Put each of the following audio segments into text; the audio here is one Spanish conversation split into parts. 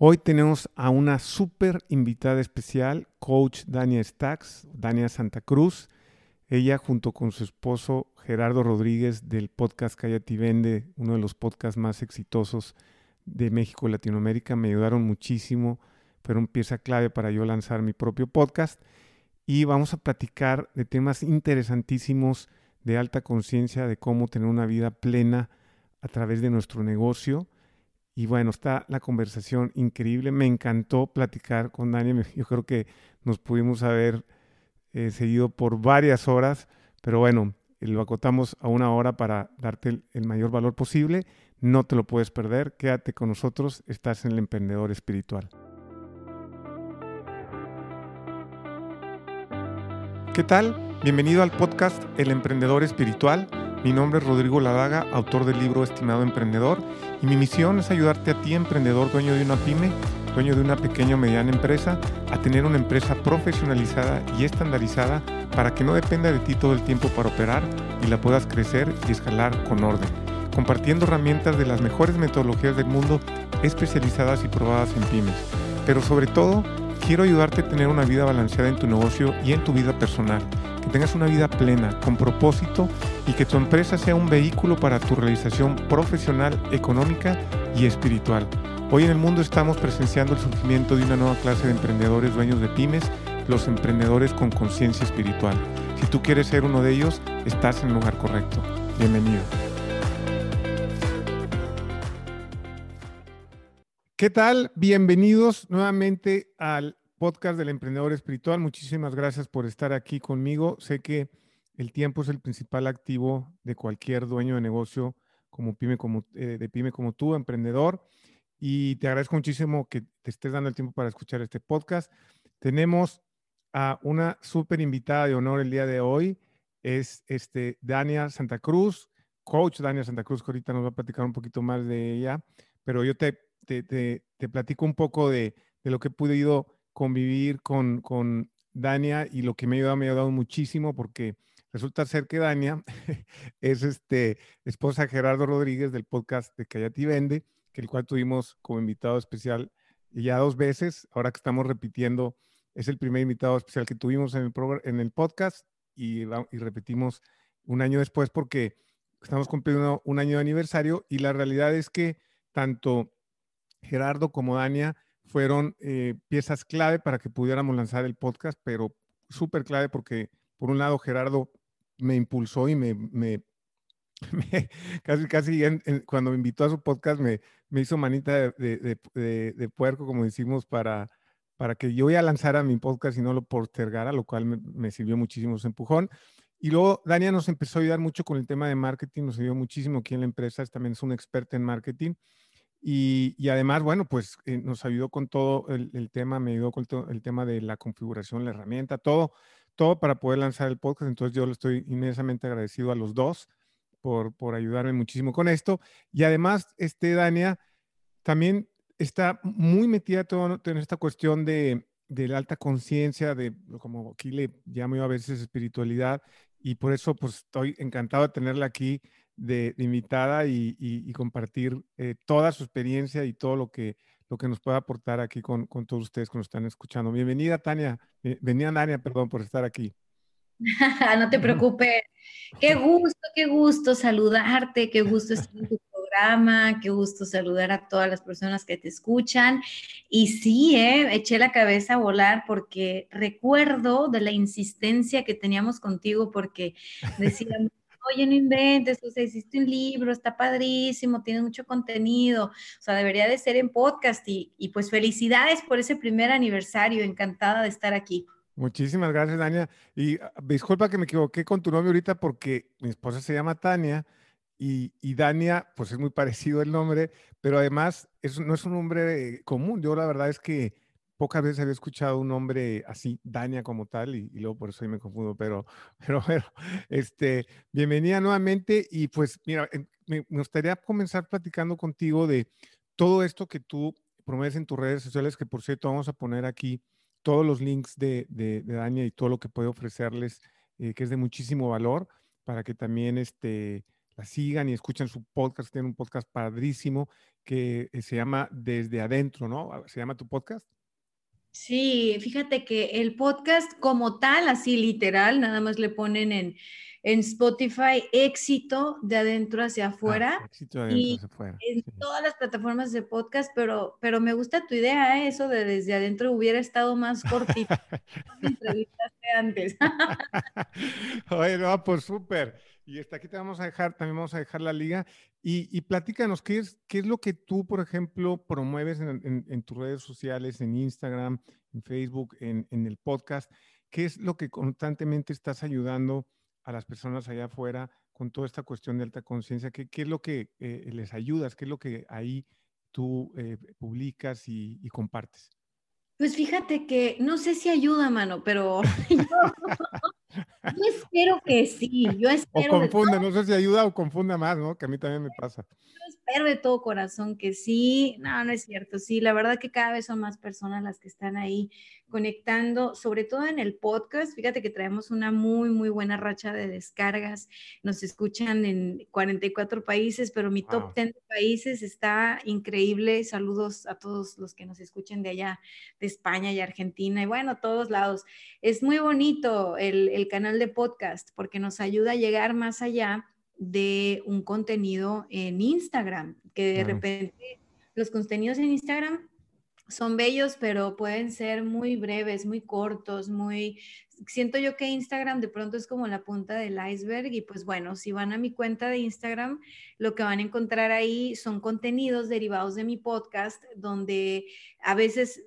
Hoy tenemos a una súper invitada especial, coach Dania Stacks, Dania Santa Cruz. Ella junto con su esposo Gerardo Rodríguez del podcast Callati Vende, uno de los podcasts más exitosos de México y Latinoamérica, me ayudaron muchísimo, fueron pieza clave para yo lanzar mi propio podcast. Y vamos a platicar de temas interesantísimos de alta conciencia, de cómo tener una vida plena a través de nuestro negocio y bueno, está la conversación increíble. Me encantó platicar con Daniel. Yo creo que nos pudimos haber eh, seguido por varias horas, pero bueno, lo acotamos a una hora para darte el, el mayor valor posible. No te lo puedes perder. Quédate con nosotros. Estás en el emprendedor espiritual. ¿Qué tal? Bienvenido al podcast El Emprendedor Espiritual mi nombre es Rodrigo Ladaga, autor del libro Estimado Emprendedor, y mi misión es ayudarte a ti, emprendedor, dueño de una pyme, dueño de una pequeña o mediana empresa, a tener una empresa profesionalizada y estandarizada para que no dependa de ti todo el tiempo para operar y la puedas crecer y escalar con orden, compartiendo herramientas de las mejores metodologías del mundo especializadas y probadas en pymes. Pero sobre todo, quiero ayudarte a tener una vida balanceada en tu negocio y en tu vida personal que tengas una vida plena, con propósito y que tu empresa sea un vehículo para tu realización profesional, económica y espiritual. Hoy en el mundo estamos presenciando el surgimiento de una nueva clase de emprendedores dueños de pymes, los emprendedores con conciencia espiritual. Si tú quieres ser uno de ellos, estás en el lugar correcto. Bienvenido. ¿Qué tal? Bienvenidos nuevamente al podcast del emprendedor espiritual. Muchísimas gracias por estar aquí conmigo. Sé que el tiempo es el principal activo de cualquier dueño de negocio como pyme, como, eh, de pyme como tú, emprendedor. Y te agradezco muchísimo que te estés dando el tiempo para escuchar este podcast. Tenemos a una súper invitada de honor el día de hoy. Es este, Dania Santa Cruz, coach Dania Santa Cruz, que ahorita nos va a platicar un poquito más de ella. Pero yo te, te, te, platico un poco de, de lo que he podido convivir con, con Dania y lo que me ha ayudado, me ha ayudado muchísimo porque resulta ser que Dania es este, esposa de Gerardo Rodríguez del podcast de Callati Vende, que el cual tuvimos como invitado especial ya dos veces. Ahora que estamos repitiendo, es el primer invitado especial que tuvimos en el, en el podcast y, repetimos un año después porque estamos cumpliendo un año de aniversario y la realidad es que tanto Gerardo como Dania fueron eh, piezas clave para que pudiéramos lanzar el podcast, pero súper clave porque, por un lado, Gerardo me impulsó y me, me, casi, casi cuando me invitó a su podcast me, me hizo manita de, de, de, puerco, como decimos, para, para que yo ya lanzara mi podcast y no lo postergara, lo cual me, sirvió muchísimo ese empujón. Y luego Dania nos empezó a ayudar mucho con el tema de marketing, nos ayudó muchísimo aquí en la empresa, también es un experto en marketing. Y, además, bueno, pues eh, nos ayudó con todo el, tema, me ayudó con el tema de la configuración, la herramienta, todo, todo para poder lanzar el podcast. Entonces yo le estoy inmensamente agradecido a los dos por, por ayudarme muchísimo con esto. Y además, este, Dania también está muy metida en esta cuestión de, de la alta conciencia, de como aquí le llamo yo a veces espiritualidad, y por eso pues estoy encantado de tenerla aquí de, invitada y, compartir eh, toda su experiencia y todo lo que, lo que nos pueda aportar aquí con, con todos ustedes que nos están escuchando. Bienvenida, Tania. Bienvenida, Tania, perdón, por estar aquí. no te preocupes. Qué gusto, qué gusto saludarte, qué gusto estar en tu programa, qué gusto saludar a todas las personas que te escuchan. Y sí, eh, eché la cabeza a volar porque recuerdo de la insistencia que teníamos contigo porque decíamos, oye, no inventes, o sea, hiciste un libro, está padrísimo, tiene mucho contenido, o sea, debería de ser en podcast y, pues felicidades por ese primer aniversario, encantada de estar aquí. Muchísimas gracias, Dania. Y ah, disculpa que me equivoqué con tu nombre ahorita porque mi esposa se llama Tania y, y Dania, pues es muy parecido el nombre, pero además eso no es un nombre común. Yo la verdad es que pocas veces había escuchado un nombre así, Dania como tal, y, luego por eso ahí me confundo, pero, pero bueno, este, bienvenida nuevamente y pues mira, me, gustaría comenzar platicando contigo de todo esto que tú promueves en tus redes sociales, que por cierto vamos a poner aquí todos los links de, Dania y todo lo que puede ofrecerles, eh, que es de muchísimo valor, para que también este, la sigan y escuchen su podcast. Tiene un podcast padrísimo que se llama Desde Adentro, ¿no? ¿Se llama tu podcast? Sí, fíjate que el podcast como tal, así literal, nada más le ponen en, en Spotify éxito de adentro hacia ah, afuera. éxito de adentro hacia afuera. En todas las plataformas de podcast, pero, pero me gusta tu idea, ¿eh? eso de desde adentro hubiera estado más cortito. entrevistaste antes. Oye, no, pues súper. Y hasta aquí te vamos a dejar, también vamos a dejar la liga. Y, y platícanos, ¿qué es, ¿qué es lo que tú, por ejemplo, promueves en, tus redes sociales, en Instagram, en Facebook, en, en, el podcast? ¿Qué es lo que constantemente estás ayudando a las personas allá afuera con toda esta cuestión de alta conciencia? ¿Qué, ¿Qué, es lo que eh, les ayudas? ¿Qué es lo que ahí tú eh, publicas y, y compartes? Pues fíjate que no sé si ayuda, mano, pero yo, espero que sí. Yo espero o confunde, no sé si ayuda o confunda más, ¿no? Que a mí también me pasa espero de todo corazón que sí. No, no es cierto. Sí, la verdad que cada vez son más personas las que están ahí conectando, sobre todo en el podcast. Fíjate que traemos una muy, muy buena racha de descargas. Nos escuchan en 44 países, pero mi top 10 de países está increíble. Saludos a todos los que nos escuchen de allá, de España y Argentina, y bueno, todos lados. Es muy bonito el, el canal de podcast porque nos ayuda a llegar más allá de un contenido en Instagram, que de repente los contenidos en Instagram son bellos, pero pueden ser muy breves, muy cortos, muy... Siento yo que Instagram de pronto es como la punta del iceberg y pues bueno, si van a mi cuenta de Instagram, lo que van a encontrar ahí son contenidos derivados de mi podcast, donde a veces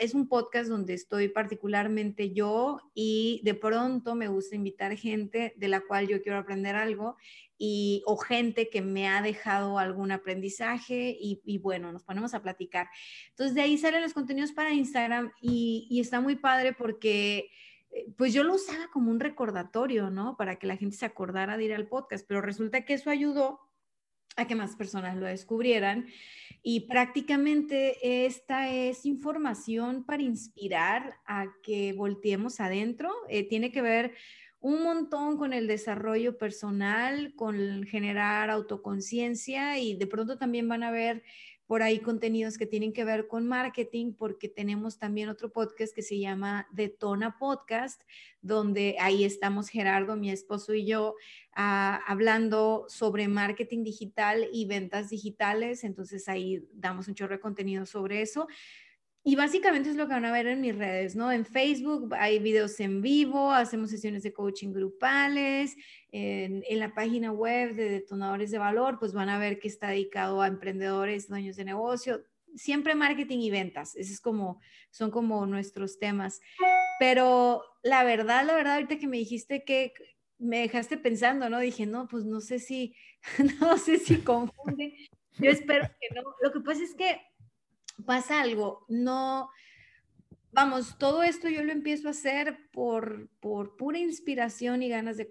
es un podcast donde estoy particularmente yo y de pronto me gusta invitar gente de la cual yo quiero aprender algo y, o gente que me ha dejado algún aprendizaje y, bueno, nos ponemos a platicar. Entonces de ahí salen los contenidos para Instagram y, y está muy padre porque eh, pues yo lo usaba como un recordatorio, ¿no? Para que la gente se acordara de ir al podcast, pero resulta que eso ayudó a que más personas lo descubrieran. Y prácticamente esta es información para inspirar a que volteemos adentro. Eh, tiene que ver un montón con el desarrollo personal, con generar autoconciencia y de pronto también van a ver por ahí contenidos que tienen que ver con marketing, porque tenemos también otro podcast que se llama Detona Podcast, donde ahí estamos Gerardo, mi esposo y yo, ah, hablando sobre marketing digital y ventas digitales. Entonces ahí damos un chorro de contenido sobre eso. Y básicamente es lo que van a ver en mis redes, ¿no? En Facebook hay videos en vivo, hacemos sesiones de coaching grupales, en, la página web de Detonadores de Valor, pues van a ver que está dedicado a emprendedores, dueños de negocio, siempre marketing y ventas, esos es como, son como nuestros temas. Pero la verdad, la verdad, ahorita que me dijiste que me dejaste pensando, ¿no? Dije, no, pues no sé si, no sé si confunde. Yo espero que no. Lo que pasa es que pasa algo, no, vamos, todo esto yo lo empiezo a hacer por, por pura inspiración y ganas de,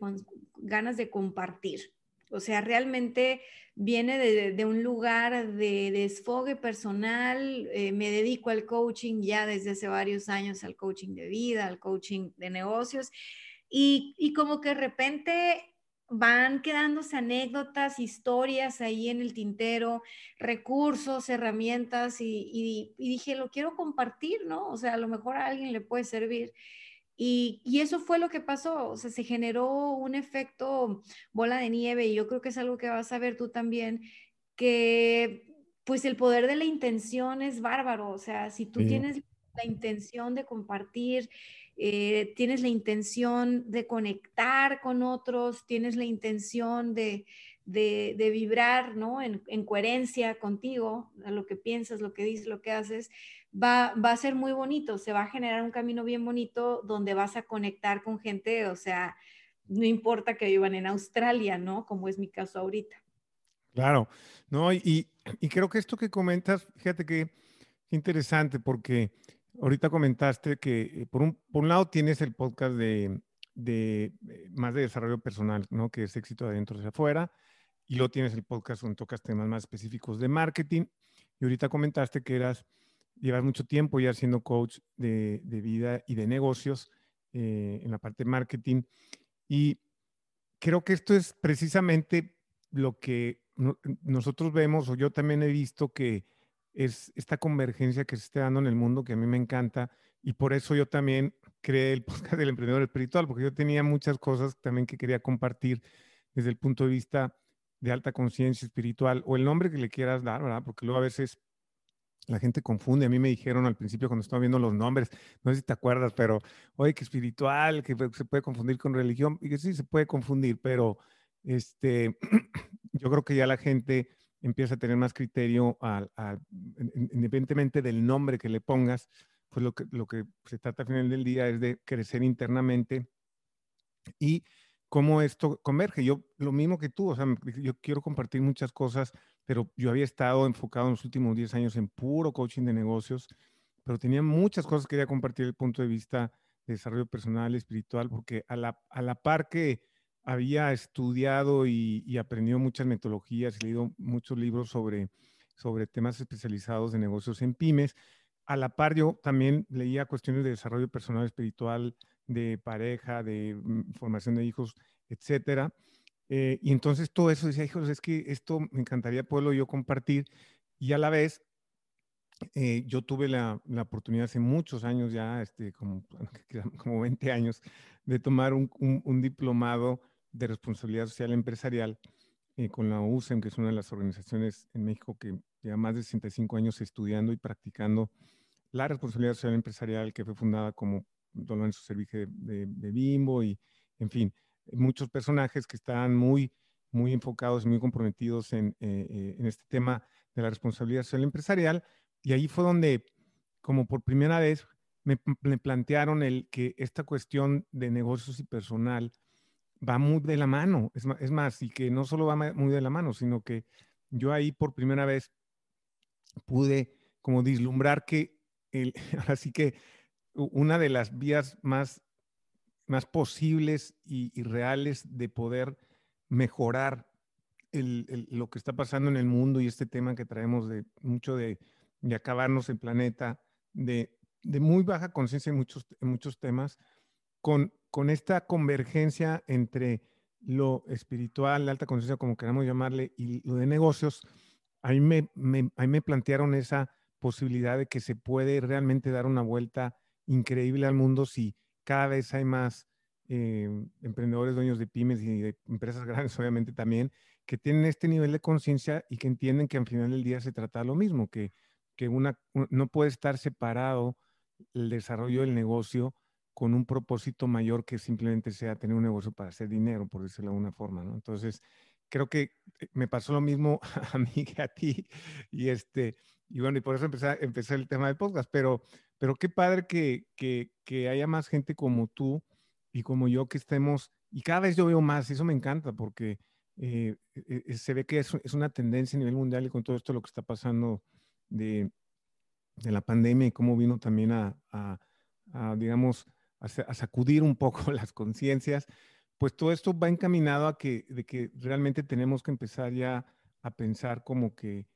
ganas de compartir. O sea, realmente viene de, un lugar de, desfogue personal. Eh, me dedico al coaching ya desde hace varios años, al coaching de vida, al coaching de negocios. Y, y como que de repente van quedándose anécdotas, historias ahí en el tintero, recursos, herramientas y, dije, lo quiero compartir, ¿no? O sea, a lo mejor a alguien le puede servir. Y, y, eso fue lo que pasó, o sea, se generó un efecto bola de nieve y yo creo que es algo que vas a ver tú también, que pues el poder de la intención es bárbaro, o sea, si tú tienes la intención de compartir, eh, tienes la intención de conectar con otros, tienes la intención de, vibrar ¿no? En, coherencia contigo, a lo que piensas, lo que dices, lo que haces, va, va a ser muy bonito, se va a generar un camino bien bonito donde vas a conectar con gente, o sea, no importa que vivan en Australia, ¿no? Como es mi caso ahorita. Claro, no, y, y creo que esto que comentas, fíjate que interesante porque ahorita comentaste que eh, por un, por un lado tienes el podcast de, de, eh, más de desarrollo personal, ¿no? Que es éxito de adentro hacia afuera. Y luego tienes el podcast donde tocas temas más específicos de marketing. Y ahorita comentaste que eras, llevas mucho tiempo ya siendo coach de, de vida y de negocios eh, en la parte de marketing. Y creo que esto es precisamente lo que nosotros vemos, o yo también he visto que es esta convergencia que se está dando en el mundo que a mí me encanta y por eso yo también creé el podcast del emprendedor espiritual, porque yo tenía muchas cosas también que quería compartir desde el punto de vista de alta conciencia espiritual o el nombre que le quieras dar, ¿verdad? Porque luego a veces la gente confunde. A mí me dijeron al principio cuando estaba viendo los nombres, no sé si te acuerdas, pero oye, que espiritual, que se puede confundir con religión, y que sí se puede confundir, pero este, yo creo que ya la gente empieza a tener más criterio, independientemente del nombre que le pongas, pues lo que, lo que se trata al final del día es de crecer internamente y cómo esto converge. Yo, lo mismo que tú, o sea, yo quiero compartir muchas cosas, pero yo había estado enfocado en los últimos 10 años en puro coaching de negocios, pero tenía muchas cosas que quería compartir desde el punto de vista de desarrollo personal, espiritual, porque a la, a la par que había estudiado y, aprendido muchas metodologías, leído muchos libros sobre, sobre temas especializados de negocios en pymes, a la par yo también leía cuestiones de desarrollo personal espiritual, de pareja, de mm, formación de hijos, etcétera. Eh, y entonces todo eso decía, hijos, es que esto me encantaría poderlo yo compartir. Y a la vez, eh, yo tuve la, la, oportunidad hace muchos años ya, este, como, como 20 años, de tomar un, un, diplomado de responsabilidad social empresarial eh, con la USEM, que es una de las organizaciones en México que lleva más de 65 años estudiando y practicando la responsabilidad social empresarial, que fue fundada como Don Lorenzo Servige de, de, Bimbo y, en fin, muchos personajes que están muy, muy enfocados muy comprometidos en, eh, eh, en este tema de la responsabilidad social empresarial. Y ahí fue donde, como por primera vez, me, me, plantearon el que esta cuestión de negocios y personal va muy de la mano. Es más, más, y que no solo va muy de la mano, sino que yo ahí por primera vez pude como vislumbrar que así que una de las vías más, más posibles y, reales de poder mejorar lo que está pasando en el mundo y este tema que traemos de mucho de, acabarnos el planeta, de, muy baja conciencia en muchos, en muchos temas, con, con esta convergencia entre lo espiritual, la alta conciencia, como queramos llamarle, y lo de negocios, ahí me, me, plantearon esa posibilidad de que se puede realmente dar una vuelta increíble al mundo si cada vez hay más eh, emprendedores, dueños de pymes y de empresas grandes, obviamente también, que tienen este nivel de conciencia y que entienden que al final del día se trata lo mismo, que, no puede estar separado el desarrollo del negocio con un propósito mayor que simplemente sea tener un negocio para hacer dinero, por decirlo de alguna forma, ¿no? Entonces, creo que eh, me pasó lo mismo a mí que a ti, y este, y bueno, y por eso empecé, empecé el tema del podcast, pero pero qué padre que, que, que, haya más gente como tú y como yo que estemos, y cada vez yo veo más, y eso me encanta porque eh, e, e, se ve que es, una tendencia a nivel mundial y con todo esto lo que está pasando de, de la pandemia y cómo vino también a digamos, a, sacudir un poco las conciencias, pues todo esto va encaminado a que, de que realmente tenemos que empezar ya a pensar como que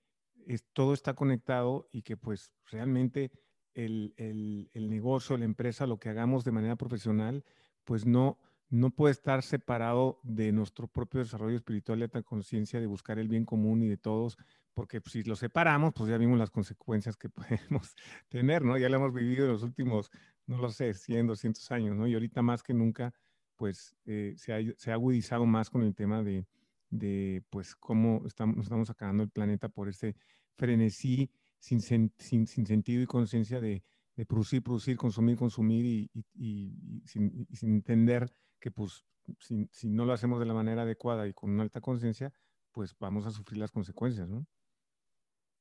es, todo está conectado y que pues realmente el, el, el, negocio, la empresa, lo que hagamos de manera profesional, pues no, no puede estar separado de nuestro propio desarrollo espiritual y de conciencia de buscar el bien común y de todos, porque pues, si lo separamos, pues ya vimos las consecuencias que podemos tener, ¿no? Ya lo hemos vivido en los últimos, no lo sé, 100, 200 años, ¿no? Y ahorita más que nunca, pues eh, se, ha, se, ha, agudizado más con el tema de, de pues, cómo estamos, estamos acabando el planeta por ese frenesí sin, sin, sin sentido y conciencia de, de, producir, producir, consumir, consumir y, y, y, sin, sin, entender que pues si, si, no lo hacemos de la manera adecuada y con una alta conciencia, pues vamos a sufrir las consecuencias, ¿no?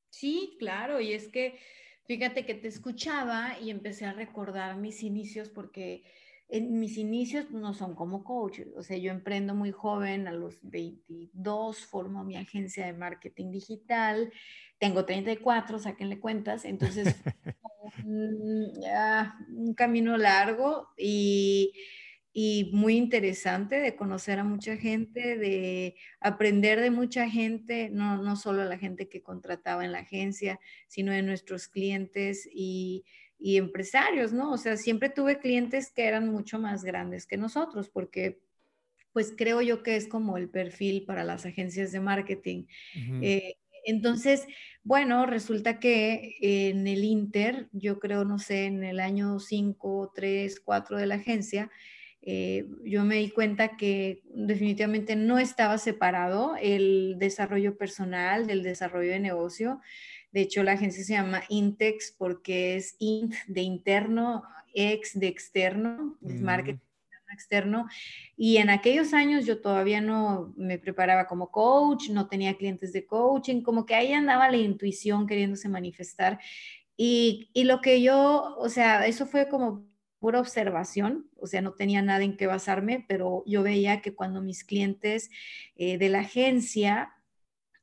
Sí, claro, y es que fíjate que te escuchaba y empecé a recordar mis inicios porque en mis inicios no son como coach, o sea, yo emprendo muy joven, a los 22 formo mi agencia de marketing digital, tengo 34, sáquenle cuentas, entonces un, un camino largo y, y, muy interesante de conocer a mucha gente, de aprender de mucha gente, no, no solo a la gente que contrataba en la agencia, sino de nuestros clientes y y empresarios, ¿no? O sea, siempre tuve clientes que eran mucho más grandes que nosotros, porque pues creo yo que es como el perfil para las agencias de marketing. Eh, entonces, bueno, resulta que en el Inter, yo creo, no sé, en el año 5, 3, 4 de la agencia, eh, yo me di cuenta que definitivamente no estaba separado el desarrollo personal del desarrollo de negocio. De hecho, la agencia se llama Intex porque es int de interno, ex de externo, es mm. marketing externo. Y en aquellos años yo todavía no me preparaba como coach, no tenía clientes de coaching, como que ahí andaba la intuición queriéndose manifestar. Y, y lo que yo, o sea, eso fue como pura observación, o sea, no tenía nada en qué basarme, pero yo veía que cuando mis clientes eh, de la agencia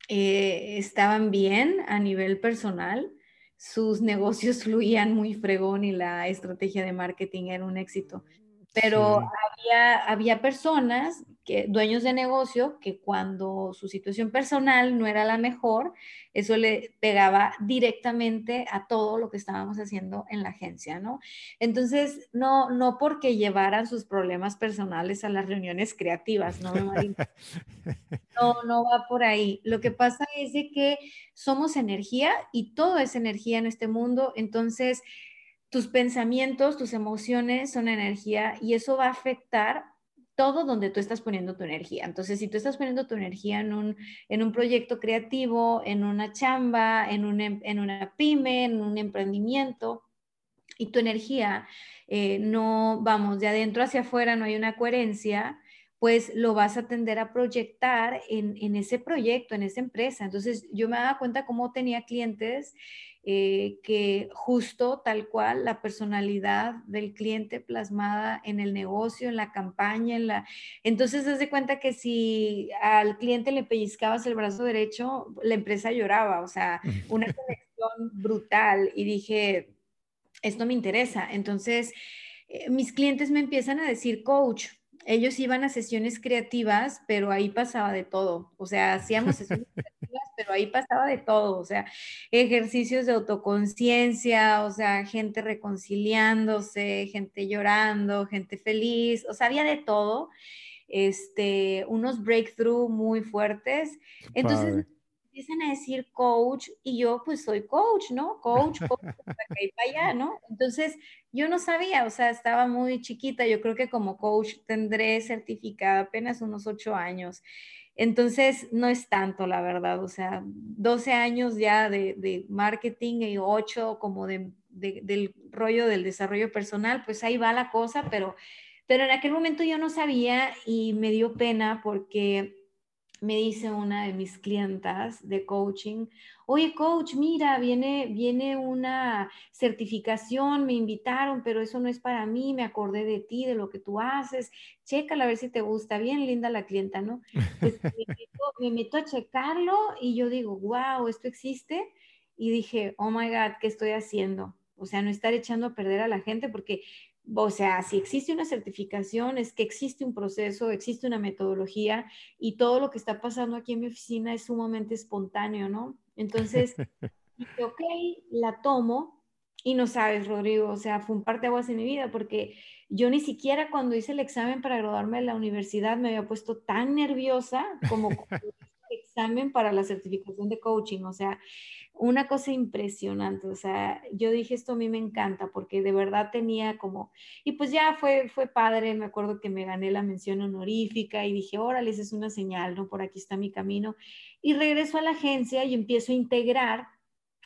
eh, estaban bien a nivel personal, sus negocios fluían muy fregón y la estrategia de marketing era un éxito. Pero había, había personas, que, dueños de negocio, que cuando su situación personal no era la mejor, eso le pegaba directamente a todo lo que estábamos haciendo en la agencia, ¿no? Entonces, no, no porque llevaran sus problemas personales a las reuniones creativas, ¿no? No, no va por ahí. Lo que pasa es de que somos energía y todo es energía en este mundo, entonces tus pensamientos, tus emociones son energía y eso va a afectar todo donde tú estás poniendo tu energía. Entonces, si tú estás poniendo tu energía en un, en un proyecto creativo, en una chamba, en, un, em, en una pyme, en un emprendimiento, y tu energía eh, no, vamos, de adentro hacia afuera no hay una coherencia, pues lo vas a tender a proyectar en, en, ese proyecto, en esa empresa. Entonces yo me daba cuenta cómo tenía clientes eh, que justo tal cual la personalidad del cliente plasmada en el negocio, en la campaña, en la... Entonces, haz de cuenta que si al cliente le pellizcabas el brazo derecho, la empresa lloraba, o sea, una conexión brutal y dije, esto me interesa. Entonces, eh, mis clientes me empiezan a decir, coach, ellos iban a sesiones creativas, pero ahí pasaba de todo. O sea, hacíamos sesiones creativas, pero ahí pasaba de todo. O sea, ejercicios de autoconciencia, o sea, gente reconciliándose, gente llorando, gente feliz, o sea, había de todo. Este, unos breakthrough muy fuertes. Entonces, empiezan a decir coach y yo pues soy coach, ¿no? Coach, coach, para allá, ¿no? Entonces yo no sabía, o sea, estaba muy chiquita, yo creo que como coach tendré certificada apenas unos ocho años. Entonces, no es tanto, la verdad, o sea, 12 años ya de, de marketing y ocho como de, del rollo del desarrollo personal, pues ahí va la cosa, pero, pero en aquel momento yo no sabía y me dio pena porque me dice una de mis clientas de coaching, oye coach, mira, viene, viene una certificación, me invitaron, pero eso no es para mí, me acordé de ti, de lo que tú haces, chécala a ver si te gusta, bien linda la clienta, ¿no? Pues me, meto, a checarlo y yo digo, wow, esto existe. Y dije, oh my God, ¿qué estoy haciendo? O sea, no estar echando a perder a la gente porque o sea, si existe una certificación, es que existe un proceso, existe una metodología y todo lo que está pasando aquí en mi oficina es sumamente espontáneo, ¿no? Entonces, dije, ok, la tomo y no sabes, Rodrigo, o sea, fue un aguas en mi vida porque yo ni siquiera cuando hice el examen para graduarme de la universidad me había puesto tan nerviosa como el examen para la certificación de coaching, o sea, una cosa impresionante, o sea, yo dije, esto a mí me encanta porque de verdad tenía como, y pues ya fue, fue padre, me acuerdo que me gané la mención honorífica y dije, órale, esa es una señal, ¿no? Por aquí está mi camino. Y regreso a la agencia y empiezo a integrar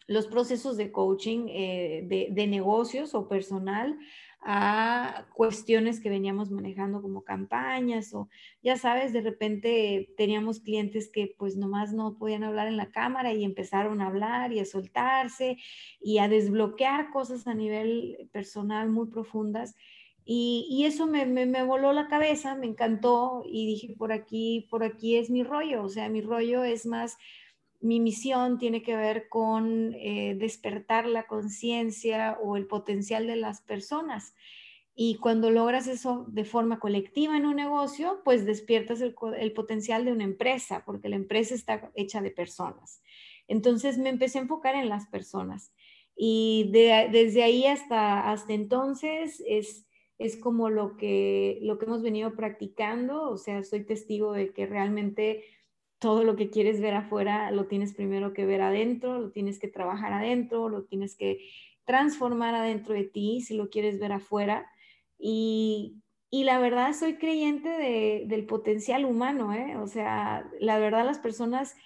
los procesos de coaching eh, de, de negocios o personal a cuestiones que veníamos manejando como campañas o ya sabes, de repente teníamos clientes que pues nomás no podían hablar en la cámara y empezaron a hablar y a soltarse y a desbloquear cosas a nivel personal muy profundas. Y, y eso me, me, me, voló la cabeza, me encantó y dije, por aquí, por aquí es mi rollo, o sea, mi rollo es más mi misión tiene que ver con eh, despertar la conciencia o el potencial de las personas. Y cuando logras eso de forma colectiva en un negocio, pues despiertas el, potencial de una empresa, porque la empresa está hecha de personas. Entonces me empecé a enfocar en las personas. Y desde ahí hasta, hasta entonces es es como lo que, lo que hemos venido practicando, o sea, soy testigo de que realmente todo lo que quieres ver afuera lo tienes primero que ver adentro, lo tienes que trabajar adentro, lo tienes que transformar adentro de ti si lo quieres ver afuera. Y, la verdad soy creyente del potencial humano, ¿eh? O sea, la verdad las personas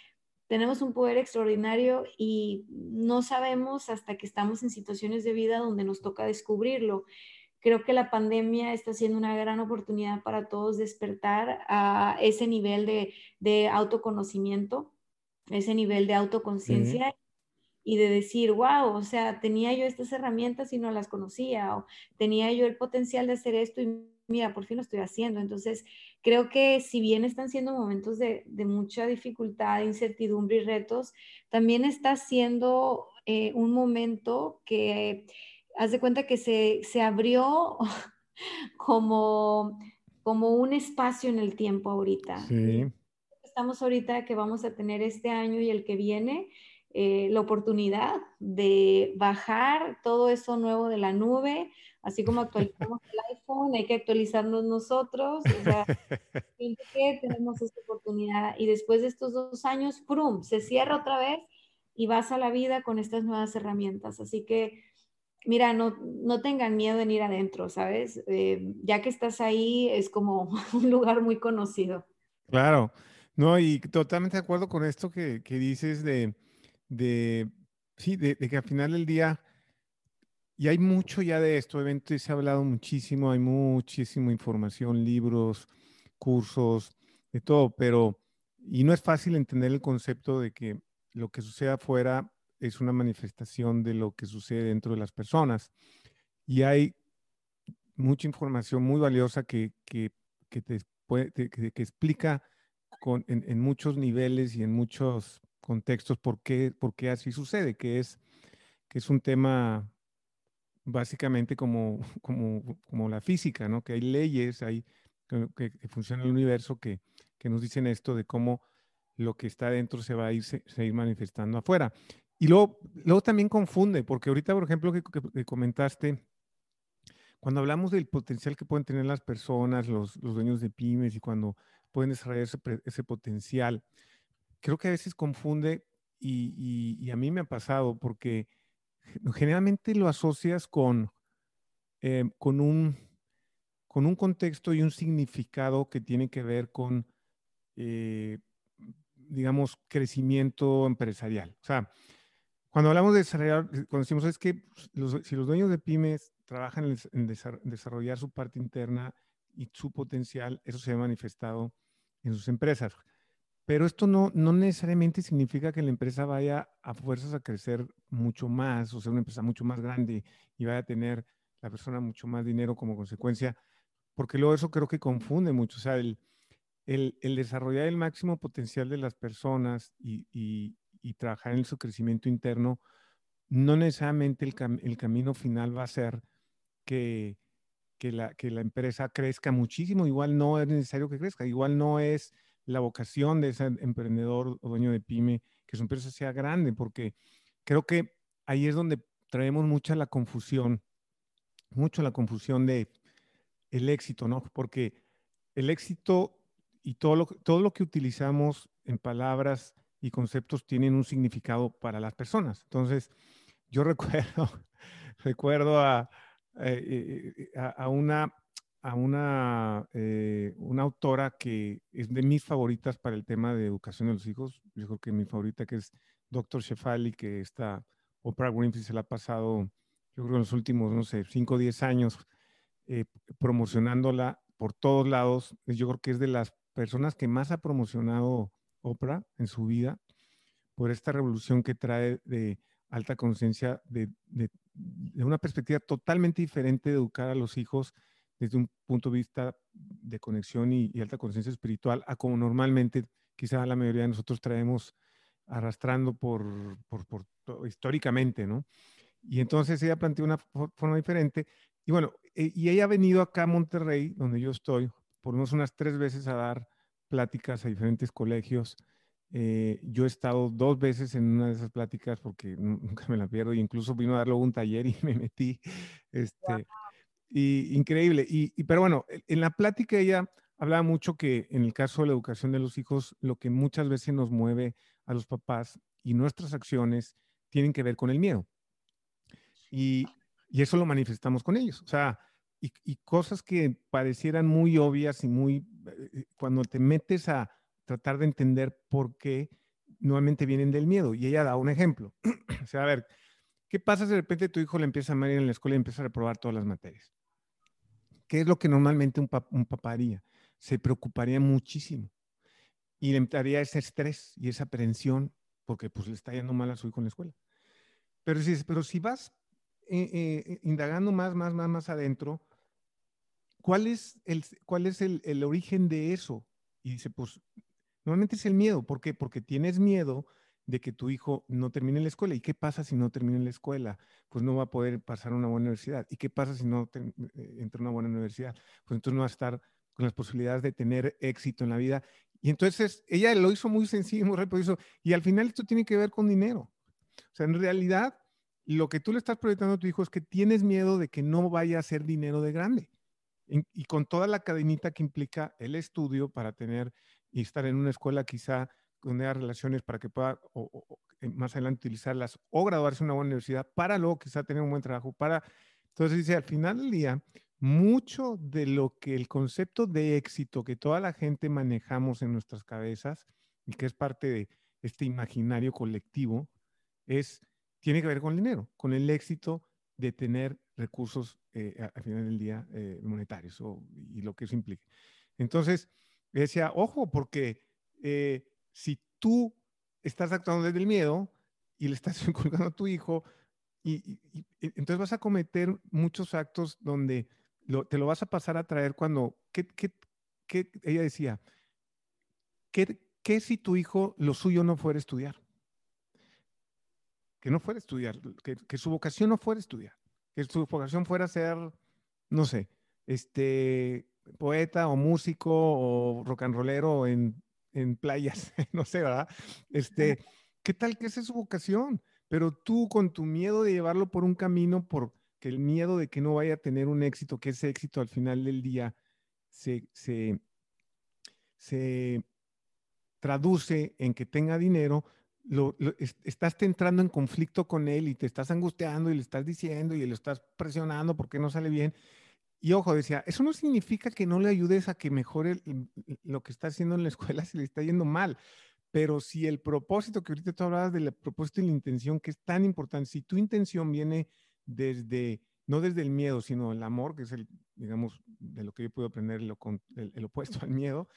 tenemos un poder extraordinario y no sabemos hasta que estamos en situaciones de vida donde nos toca descubrirlo. Creo que la pandemia está siendo una gran oportunidad para todos despertar a ese nivel de, autoconocimiento, ese nivel de autoconciencia y de decir, wow, o sea, tenía yo estas herramientas y no las conocía, o tenía yo el potencial de hacer esto y mira, por fin lo estoy haciendo. Entonces, creo que si bien están siendo momentos de, mucha dificultad, incertidumbre y retos, también está siendo eh, un momento que haz de cuenta que se, abrió como, como un espacio en el tiempo ahorita. Sí. Estamos ahorita que vamos a tener este año y el que viene. Eh, la oportunidad de bajar todo eso nuevo de la nube, así como actualizamos el iPhone, hay que actualizarnos nosotros, o sea, que tenemos esta oportunidad y después de estos dos años, ¡prum!, se cierra otra vez y vas a la vida con estas nuevas herramientas. Así que mira, no, no tengan miedo en ir adentro, ¿sabes? Eh, ya que estás ahí, es como un lugar muy conocido. Claro, no, y totalmente de acuerdo con esto que, dices de, de sí, de, que al final del día, y hay mucho ya de esto, eventos se ha hablado muchísimo, hay muchísima información, libros, cursos, de todo, pero, y no es fácil entender el concepto de que lo que sucede afuera es una manifestación de lo que sucede dentro de las personas. Y hay mucha información muy valiosa que, que, te que, explica con, en, muchos niveles y en muchos contextos por qué, por qué así sucede, que es, que es un tema básicamente como, como, como la física, ¿no? que hay leyes hay, que, que funciona el universo que, que nos dicen esto de cómo lo que está dentro se va a ir, se, se ir manifestando afuera. Y luego, luego también confunde, porque ahorita, por ejemplo, que, comentaste, cuando hablamos del potencial que pueden tener las personas, los, dueños de pymes y cuando pueden desarrollar ese, potencial, creo que a veces confunde y, a mí me ha pasado porque generalmente lo asocias con, eh, con, un, con un contexto y un significado que tiene que ver con, eh, digamos, crecimiento empresarial. O sea, cuando hablamos de desarrollar, eh, cuando decimos es que si los dueños de pymes trabajan en, desarrollar su parte interna y su potencial, eso se ha manifestado en sus empresas. Pero esto no, no necesariamente significa que la empresa vaya a fuerzas a crecer mucho más, o sea, una empresa mucho más grande y vaya a tener la persona mucho más dinero como consecuencia, porque luego eso creo que confunde mucho. O sea, el, el, el desarrollar el máximo potencial de las personas y, y, y trabajar en su crecimiento interno, no necesariamente el, el camino final va a ser que, que, la, que la empresa crezca muchísimo, igual no es necesario que crezca, igual no es la vocación de ese emprendedor o dueño de pyme que su empresa sea grande, porque creo que ahí es donde traemos mucha la confusión, mucho la confusión de el éxito, ¿no? Porque el éxito y todo lo, todo lo que utilizamos en palabras y conceptos tienen un significado para las personas. Entonces, yo recuerdo, recuerdo a, eh, eh, a, una, a una, eh, una autora que es de mis favoritas para el tema de educación de los hijos. Yo creo que mi favorita que es Dr. Shefali, que está, Oprah Winfrey se la ha pasado, yo creo en los últimos, no sé, 5 o 10 años promocionándola por todos lados. Yo creo que es de las personas que más ha promocionado Oprah en su vida por esta revolución que trae de alta conciencia, de, una perspectiva totalmente diferente de educar a los hijos desde un punto de vista de conexión y, alta conciencia espiritual, a como normalmente quizá la mayoría de nosotros traemos arrastrando por, históricamente, ¿no? Y entonces ella planteó una forma diferente. Y bueno, e, y ella ha venido acá a Monterrey, donde yo estoy, por unas tres veces a dar pláticas a diferentes colegios. Eh, yo he estado dos veces en una de esas pláticas porque nunca me la pierdo, y incluso vino a darle un taller y me metí. Este, Y, increíble. Y, pero bueno, en la plática ella hablaba mucho que en el caso de la educación de los hijos, lo que muchas veces nos mueve a los papás y nuestras acciones tienen que ver con el miedo. Y, y eso lo manifestamos con ellos. O sea, y, cosas que parecieran muy obvias y muy, eh, cuando te metes a tratar de entender por qué, nuevamente vienen del miedo. Y ella da un ejemplo. o sea, a ver, ¿qué pasa si de repente tu hijo le empieza a ir en la escuela y empieza a reprobar todas las materias? ¿Qué es lo que normalmente un, un papá haría? Se preocuparía muchísimo y le entraría ese estrés y esa aprensión porque pues le está yendo mal a su hijo en la escuela. Pero si, pero si vas eh, eh, indagando más, más, más, más adentro, ¿cuál es, el, cuál es el, el, origen de eso? Y dice, pues, normalmente es el miedo. ¿Por qué? Porque tienes miedo de que tu hijo no termine la escuela. ¿Y qué pasa si no termina la escuela? Pues no va a poder pasar a una buena universidad. ¿Y qué pasa si no eh, entra a una buena universidad? Pues entonces no va a estar con las posibilidades de tener éxito en la vida. Y entonces ella lo hizo muy sencillo, muy rápido. y al final esto tiene que ver con dinero. O sea, en realidad, lo que tú le estás proyectando a tu hijo es que tienes miedo de que no vaya a ser dinero de grande. Y, con toda la cadenita que implica el estudio para tener y estar en una escuela quizá con relaciones para que pueda o, eh, más adelante utilizarlas o graduarse en una buena universidad para luego quizá tener un buen trabajo. Para Entonces dice, al final del día, mucho de lo que el concepto de éxito que toda la gente manejamos en nuestras cabezas y que es parte de este imaginario colectivo es tiene que ver con el dinero, con el éxito de tener recursos eh, al final del día eh, monetarios y lo que eso implica. Entonces, decía, ojo, porque eh, si tú estás actuando desde el miedo y le estás inculcando a tu hijo, y, entonces vas a cometer muchos actos donde te lo vas a pasar a traer cuando, ¿qué, ella decía, ¿qué, ¿qué si tu hijo lo suyo no fuera estudiar? Que no fuera a estudiar, que, su vocación no fuera estudiar, que su vocación fuera ser, no sé, este, poeta o músico o rock and rollero en, en playas, no sé, ¿verdad? Este, ¿qué tal que esa es su vocación? Pero tú con tu miedo de llevarlo por un camino, por que el miedo de que no vaya a tener un éxito, que ese éxito al final del día se, se, se traduce en que tenga dinero, lo, estás entrando en conflicto con él y te estás angustiando y le estás diciendo y le estás presionando porque no sale bien. Y ojo, decía, eso no significa que no le ayudes a que mejore lo que está haciendo en la escuela si le está yendo mal. Pero si el propósito, que ahorita tú hablabas del propósito y la intención, que es tan importante, si tu intención viene desde, no desde el miedo, sino el amor, que es el, digamos, de lo que yo puedo aprender, lo, el, opuesto al miedo,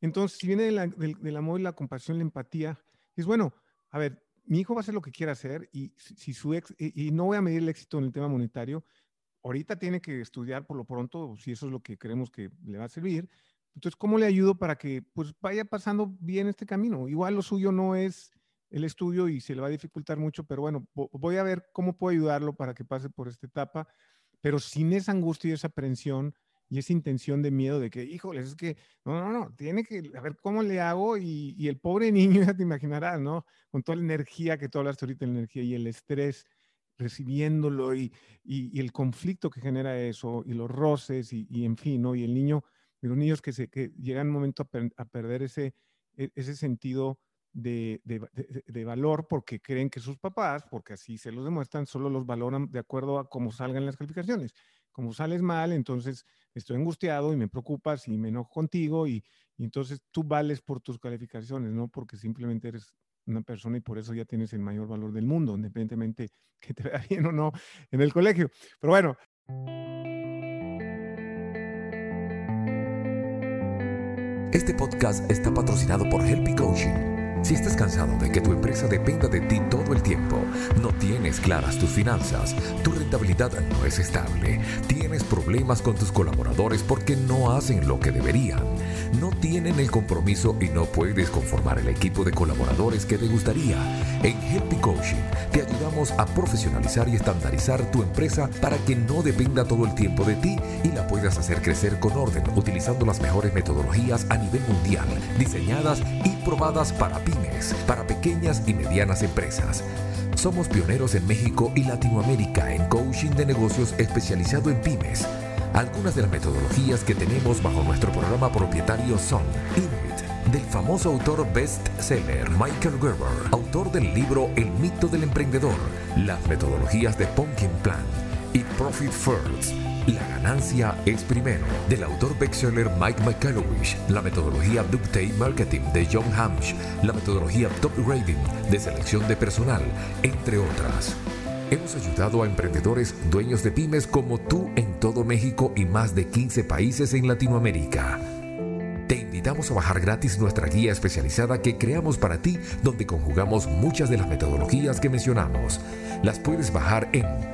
entonces si viene del, del amor y la compasión, la empatía, es bueno, a ver, mi hijo va a hacer lo que quiera hacer y si su ex, y, no voy a medir el éxito en el tema monetario, ahorita tiene que estudiar por lo pronto, si eso es lo que creemos que le va a servir. Entonces, ¿cómo le ayudo para que pues vaya pasando bien este camino? Igual lo suyo no es el estudio y se le va a dificultar mucho, pero bueno, voy a ver cómo puedo ayudarlo para que pase por esta etapa, pero sin esa angustia y esa aprensión y esa intención de miedo de que, híjole, es que, no, no, no, tiene que, a ver cómo le hago y, y el pobre niño, ya te imaginarás, ¿no? Con toda la energía que tú hablaste ahorita, la energía y el estrés recibiéndolo y, y, el conflicto que genera eso y los roces y, y, en fin, ¿no? Y el niño, los niños que, se, que llegan un momento a, a perder ese, e, ese sentido de, de, de, valor porque creen que sus papás, porque así se los demuestran, solo los valoran de acuerdo a cómo salgan las calificaciones. Como sales mal, entonces estoy angustiado y me preocupas y me enojo contigo y, entonces tú vales por tus calificaciones, no porque simplemente eres una persona y por eso ya tienes el mayor valor del mundo, independientemente que te vea bien o no en el colegio. Pero bueno. Este podcast está patrocinado por Helpy Coaching si estás cansado de que tu empresa dependa de ti todo el tiempo, no tienes claras tus finanzas, tu rentabilidad no es estable, tienes problemas con tus colaboradores porque no hacen lo que deberían, no tienen el compromiso y no puedes conformar el equipo de colaboradores que te gustaría, en Helpy Coaching te ayudamos a profesionalizar y estandarizar tu empresa para que no dependa todo el tiempo de ti y la puedas hacer crecer con orden utilizando las mejores metodologías a nivel mundial, diseñadas y comprobadas para pymes, para pequeñas y medianas empresas. Somos pioneros en México y Latinoamérica en coaching de negocios especializado en pymes. Algunas de las metodologías que tenemos bajo nuestro programa propietario son INIT, del famoso autor bestseller Michael Gerber, autor del libro El mito del emprendedor, las metodologías de Pumpkin Plan y Profit First la ganancia es primero, del autor bestseller Mike McCallowich, la metodología Dupte Marketing de John Hamsh, la metodología Top Rating de selección de personal, entre otras. Hemos ayudado a emprendedores dueños de pymes como tú en todo México y más de 15 países en Latinoamérica. Te invitamos a bajar gratis nuestra guía especializada que creamos para ti donde conjugamos muchas de las metodologías que mencionamos. Las puedes bajar en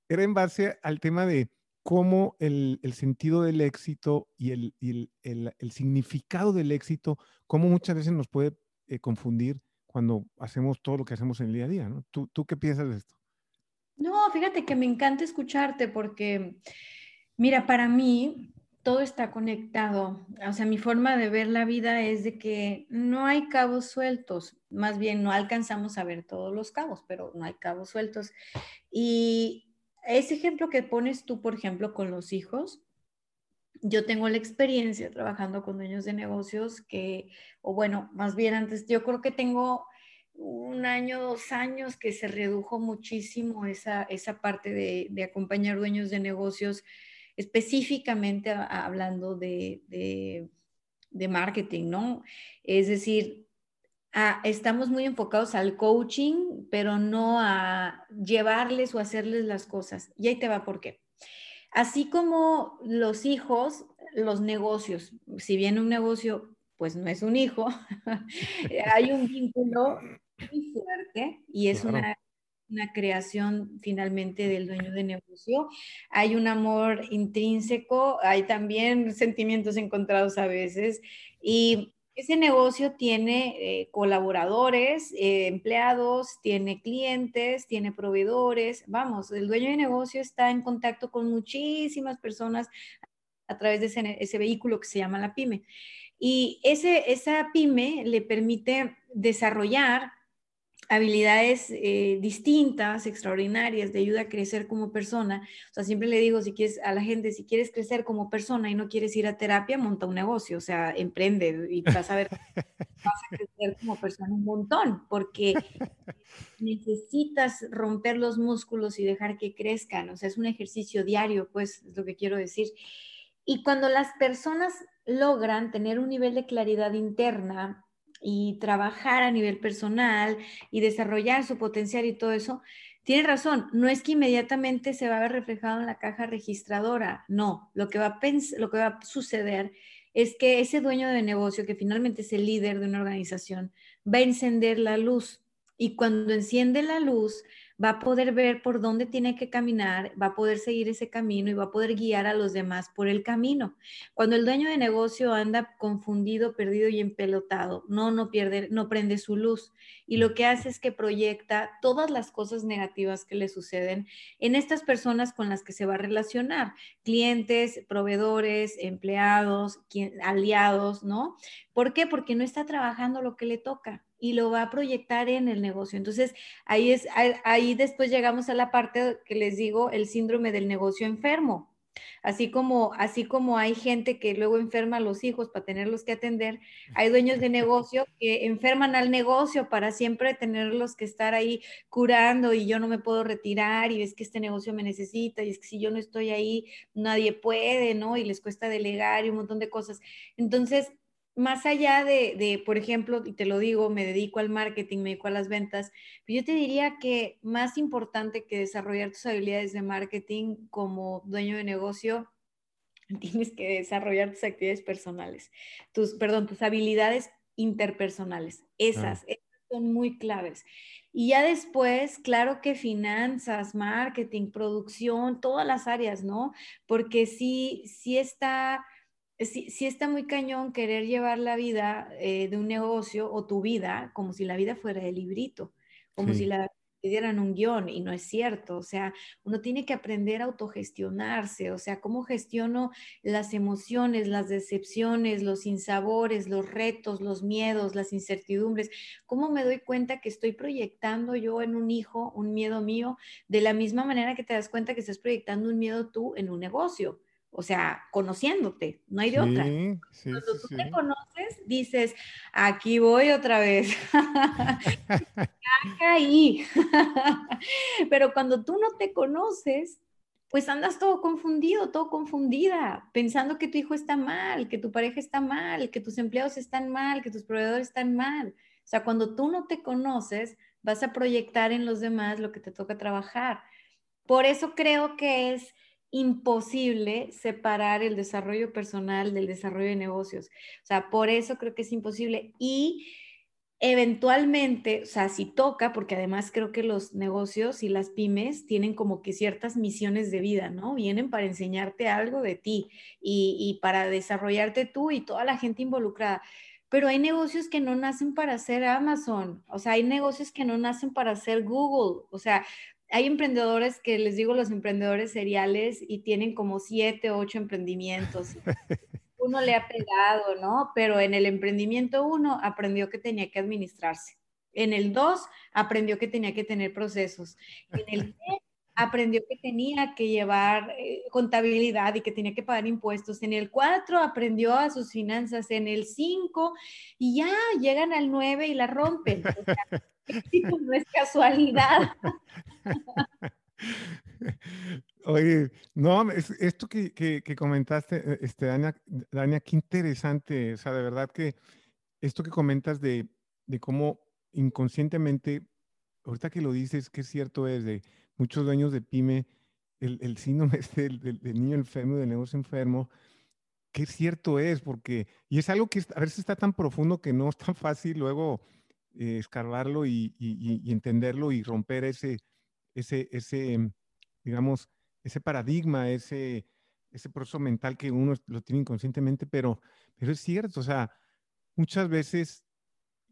era en base al tema de cómo el, sentido del éxito y, el, significado del éxito, cómo muchas veces nos puede eh, confundir cuando hacemos todo lo que hacemos en el día a día. ¿no? ¿Tú, ¿Tú qué piensas de esto? No, fíjate que me encanta escucharte porque, mira, para mí todo está conectado. O sea, mi forma de ver la vida es de que no hay cabos sueltos, más bien no alcanzamos a ver todos los cabos, pero no hay cabos sueltos. Y ese ejemplo que pones tú, por ejemplo, con los hijos, yo tengo la experiencia trabajando con dueños de negocios que, o bueno, más bien antes, yo creo que tengo un año, dos años que se redujo muchísimo esa, esa parte de, de acompañar dueños de negocios, específicamente hablando de, de, de marketing, ¿no? Es decir, Ah, estamos muy enfocados al coaching, pero no a llevarles o hacerles las cosas. Y ahí te va por qué. Así como los hijos, los negocios, si bien un negocio pues no es un hijo, hay un vínculo muy fuerte y es una, una creación finalmente del dueño de negocio. Hay un amor intrínseco, hay también sentimientos encontrados a veces y ese negocio tiene eh, colaboradores, eh, empleados, tiene clientes, tiene proveedores. Vamos, el dueño de negocio está en contacto con muchísimas personas a través de ese, vehículo que se llama la pyme. Y ese, esa pyme le permite desarrollar habilidades eh, distintas, extraordinarias, de ayuda a crecer como persona. O sea, siempre le digo si quieres, a la gente, si quieres crecer como persona y no quieres ir a terapia, monta un negocio, o sea, emprende y vas a ver, vas crecer como persona un montón, porque necesitas romper los músculos y dejar que crezcan. O sea, es un ejercicio diario, pues, es lo que quiero decir. Y cuando las personas logran tener un nivel de claridad interna, y trabajar a nivel personal y desarrollar su potencial y todo eso, tiene razón, no es que inmediatamente se va a ver reflejado en la caja registradora, no, lo que va a, lo que va a suceder es que ese dueño de negocio, que finalmente es el líder de una organización, va a encender la luz y cuando enciende la luz, va a poder ver por dónde tiene que caminar, va a poder seguir ese camino y va a poder guiar a los demás por el camino. Cuando el dueño de negocio anda confundido, perdido y empelotado, no, no pierde, no prende su luz y lo que hace es que proyecta todas las cosas negativas que le suceden en estas personas con las que se va a relacionar, clientes, proveedores, empleados, aliados, ¿no? ¿Por qué? Porque no está trabajando lo que le toca y lo va a proyectar en el negocio. Entonces, ahí es ahí después llegamos a la parte que les digo, el síndrome del negocio enfermo. Así como, así como hay gente que luego enferma a los hijos para tenerlos que atender, hay dueños de negocio que enferman al negocio para siempre tenerlos que estar ahí curando y yo no me puedo retirar y es que este negocio me necesita y es que si yo no estoy ahí nadie puede, ¿no? Y les cuesta delegar y un montón de cosas. Entonces, más allá de, por ejemplo, y te lo digo, me dedico al marketing, me dedico a las ventas, pero yo te diría que más importante que desarrollar tus habilidades de marketing como dueño de negocio, tienes que desarrollar tus actividades personales, tus, perdón, tus habilidades interpersonales. Esas, son muy claves. Y ya después, claro que finanzas, marketing, producción, todas las áreas, ¿no? Porque sí, sí está, sí, está muy cañón querer llevar la vida eh, de un negocio o tu vida como si la vida fuera de librito, como si la dieran un guion y no es cierto. O sea, uno tiene que aprender a autogestionarse. O sea, cómo gestiono las emociones, las decepciones, los insabores, los retos, los miedos, las incertidumbres. ¿Cómo me doy cuenta que estoy proyectando yo en un hijo un miedo mío de la misma manera que te das cuenta que estás proyectando un miedo tú en un negocio? O sea, conociéndote, no hay de otra. Cuando tú te conoces, dices, aquí voy otra vez. ya caí. Pero cuando tú no te conoces, pues andas todo confundido, todo confundida, pensando que tu hijo está mal, que tu pareja está mal, que tus empleados están mal, que tus proveedores están mal. O sea, cuando tú no te conoces, vas a proyectar en los demás lo que te toca trabajar. Por eso creo que es imposible separar el desarrollo personal del desarrollo de negocios. O sea, por eso creo que es imposible. Y eventualmente, o sea, si toca, porque además creo que los negocios y las pymes tienen como que ciertas misiones de vida, ¿no? Vienen para enseñarte algo de ti y, para desarrollarte tú y toda la gente involucrada pero hay negocios que no nacen para ser Amazon, o sea, hay negocios que no nacen para ser Google, o sea, hay emprendedores que les digo los emprendedores seriales y tienen como siete o ocho emprendimientos. Uno le ha pegado, ¿no? Pero en el emprendimiento uno aprendió que tenía que administrarse. En el dos aprendió que tenía que tener procesos. En el aprendió que tenía que llevar eh, contabilidad y que tenía que pagar impuestos. En el 4 aprendió a sus finanzas. En el 5 y ya llegan al 9 y la rompen. no es casualidad. Oye, no, esto que, que, comentaste, eh, este, Dania, qué interesante, o sea, de verdad que esto que comentas de, de cómo inconscientemente, ahorita que lo dices, es cierto es de muchos dueños de pyme, el, síndrome este del, niño enfermo, del negocio enfermo, qué cierto es, porque, y es algo que a veces está tan profundo que no es tan fácil luego eh, escarbarlo y, entenderlo y romper ese, ese, ese, digamos, ese paradigma, ese, proceso mental que uno lo tiene inconscientemente, pero, pero es cierto, o sea, muchas veces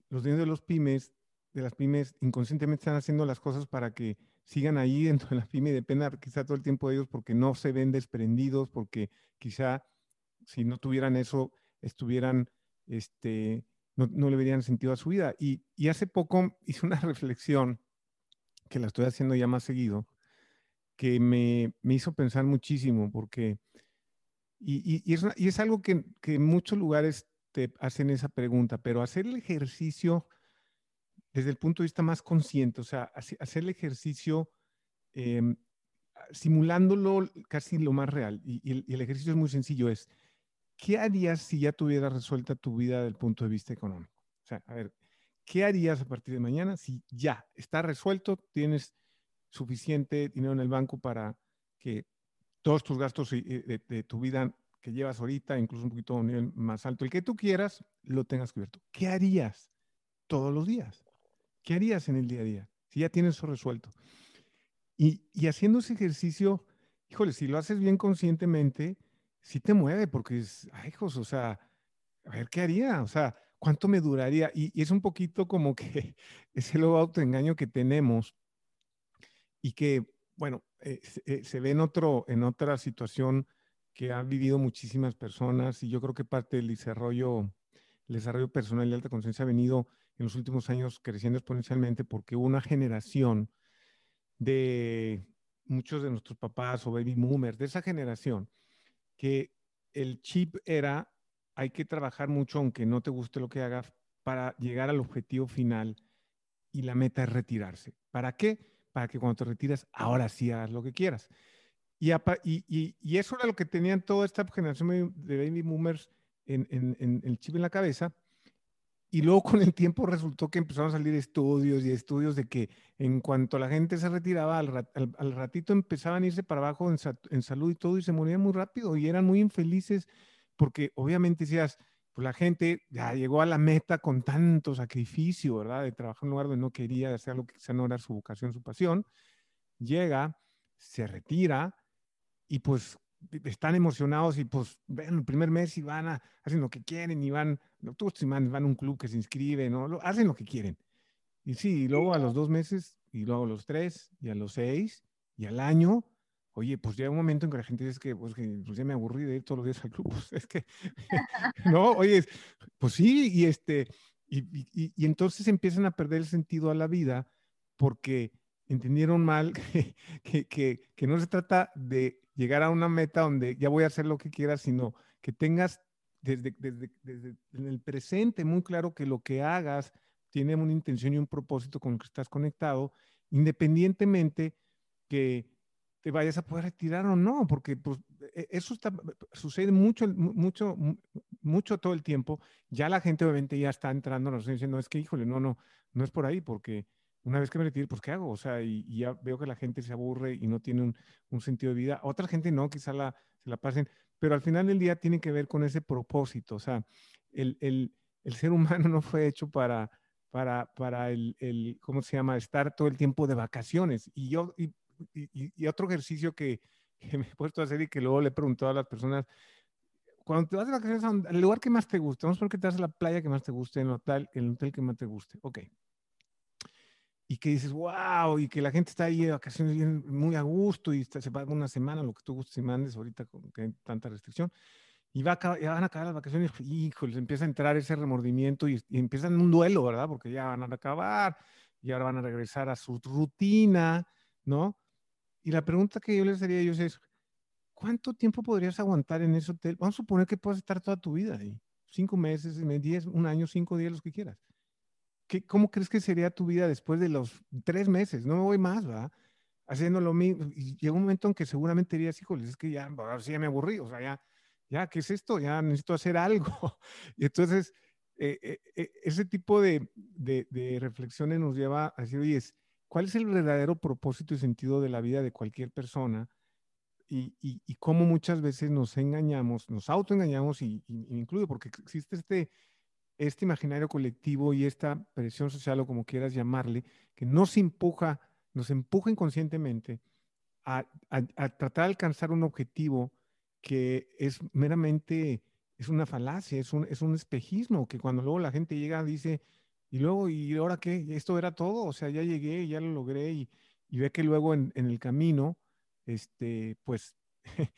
los dueños de los pymes, de las pymes, inconscientemente están haciendo las cosas para que sigan ahí dentro de la pyme y quizá todo el tiempo de ellos porque no se ven desprendidos, porque quizá si no tuvieran eso, estuvieran este, no, le verían sentido a su vida. Y, hace poco hice una reflexión, que la estoy haciendo ya más seguido, que me, hizo pensar muchísimo, porque, y, y, es, algo que, en muchos lugares te hacen esa pregunta, pero hacer el ejercicio desde el punto de vista más consciente, o sea, hacer el ejercicio em, simulándolo casi lo más real. Y, el, ejercicio es muy sencillo, es ¿qué harías si ya tuvieras resuelta tu vida desde el punto de vista económico? O sea, a ver, ¿qué harías a partir de mañana si ya está resuelto, tienes suficiente dinero en el banco para que todos tus gastos eh, de, tu vida que llevas ahorita, incluso un poquito a un nivel más alto, el que tú quieras, lo tengas cubierto? ¿Qué harías todos los días? ¿Qué harías en el día a día si ya tienes eso resuelto? Y, y haciendo ese ejercicio, híjole, si lo haces bien conscientemente, sí te mueve porque es, ay, hijos, o sea, a ver qué haría, o sea, cuánto me duraría. Y, es un poquito como que ese logo autoengaño que tenemos y que, bueno, eh, eh, se, ve en, otro, en otra situación que han vivido muchísimas personas y yo creo que parte del desarrollo, el desarrollo personal y alta conciencia ha venido en los últimos años creciendo exponencialmente porque hubo una generación de muchos de nuestros papás o baby boomers, de esa generación, que el chip era, hay que trabajar mucho aunque no te guste lo que hagas para llegar al objetivo final y la meta es retirarse. ¿Para qué? Para que cuando te retiras, ahora sí hagas lo que quieras. Y, y, y, eso era lo que tenían toda esta generación de baby boomers en, el chip en la cabeza y luego con el tiempo resultó que empezaron a salir estudios y estudios de que en cuanto la gente se retiraba, al, al, ratito empezaban a irse para abajo en, salud y todo y se morían muy rápido y eran muy infelices porque obviamente decías, pues la gente ya llegó a la meta con tanto sacrificio, ¿verdad? De trabajar en un lugar donde no quería, de hacer lo que quizá no era su vocación, su pasión, llega, se retira y pues están emocionados y pues ven el primer mes y van a, hacen lo que quieren y van, todos van a un club que se inscribe, ¿no? hacen lo que quieren. Y sí, y luego a los dos meses, y luego a los tres, y a los seis, y al año, oye, pues llega un momento en que la gente dice que, pues, que pues ya me aburrí de ir todos los días al club, pues es que, no, oye, pues sí, y este, y, y, y, entonces empiezan a perder el sentido a la vida porque entendieron mal que, que, que, no se trata de llegar a una meta donde ya voy a hacer lo que quiera, sino que tengas desde, desde, desde en el presente muy claro que lo que hagas tiene una intención y un propósito con el que estás conectado, independientemente que te vayas a poder retirar o no, porque pues, e, eso está, sucede mucho, mucho, mucho todo el tiempo. Ya la gente obviamente ya está entrando, nos diciendo, es que, híjole, no, no, no es por ahí, porque una vez que me retire, pues, ¿qué hago? O sea, y, ya veo que la gente se aburre y no tiene un, sentido de vida. Otra gente no, quizá la, se la pasen, pero al final del día tiene que ver con ese propósito. O sea, el, el, el ser humano no fue hecho para, para, para el, el, ¿cómo se llama? Estar todo el tiempo de vacaciones. Y yo, y, y, otro ejercicio que, que, me he puesto a hacer y que luego le he preguntado a las personas, cuando te vas de vacaciones, el lugar que más te gusta, vamos a por que te vas a la playa que más te guste, en el hotel, el hotel que más te guste. Ok y que dices, wow, y que la gente está ahí de vacaciones muy a gusto y se va una semana, lo que tú gustes y mandes ahorita con que hay tanta restricción, y va a ya van a acabar las vacaciones, híjole, empieza a entrar ese remordimiento y, y, empiezan un duelo, ¿verdad? Porque ya van a acabar y ahora van a regresar a su rutina, ¿no? Y la pregunta que yo les haría a ellos es, ¿cuánto tiempo podrías aguantar en ese hotel? Vamos a suponer que puedes estar toda tu vida ahí, cinco meses, diez, un año, cinco días, los que quieras. ¿Cómo crees que sería tu vida después de los tres meses? No me voy más, ¿va? Haciendo lo mismo. Y llega un momento en que seguramente dirías, híjole, es que ya, ahora sí ya me aburrí, o sea, ya, ya, ¿qué es esto? Ya necesito hacer algo. y entonces, eh, eh, eh, ese tipo de, de, de, reflexiones nos lleva a decir, oye, ¿cuál es el verdadero propósito y sentido de la vida de cualquier persona? Y, y, y cómo muchas veces nos engañamos, nos autoengañamos, y, y, porque existe este este imaginario colectivo y esta presión social o como quieras llamarle, que nos empuja, nos empuja inconscientemente a, tratar de alcanzar un objetivo que es meramente, es una falacia, es un, es un espejismo, que cuando luego la gente llega dice, y luego, ¿y ahora qué? Esto era todo, o sea, ya llegué, ya lo logré, y, ve que luego en, en, el camino, este, pues,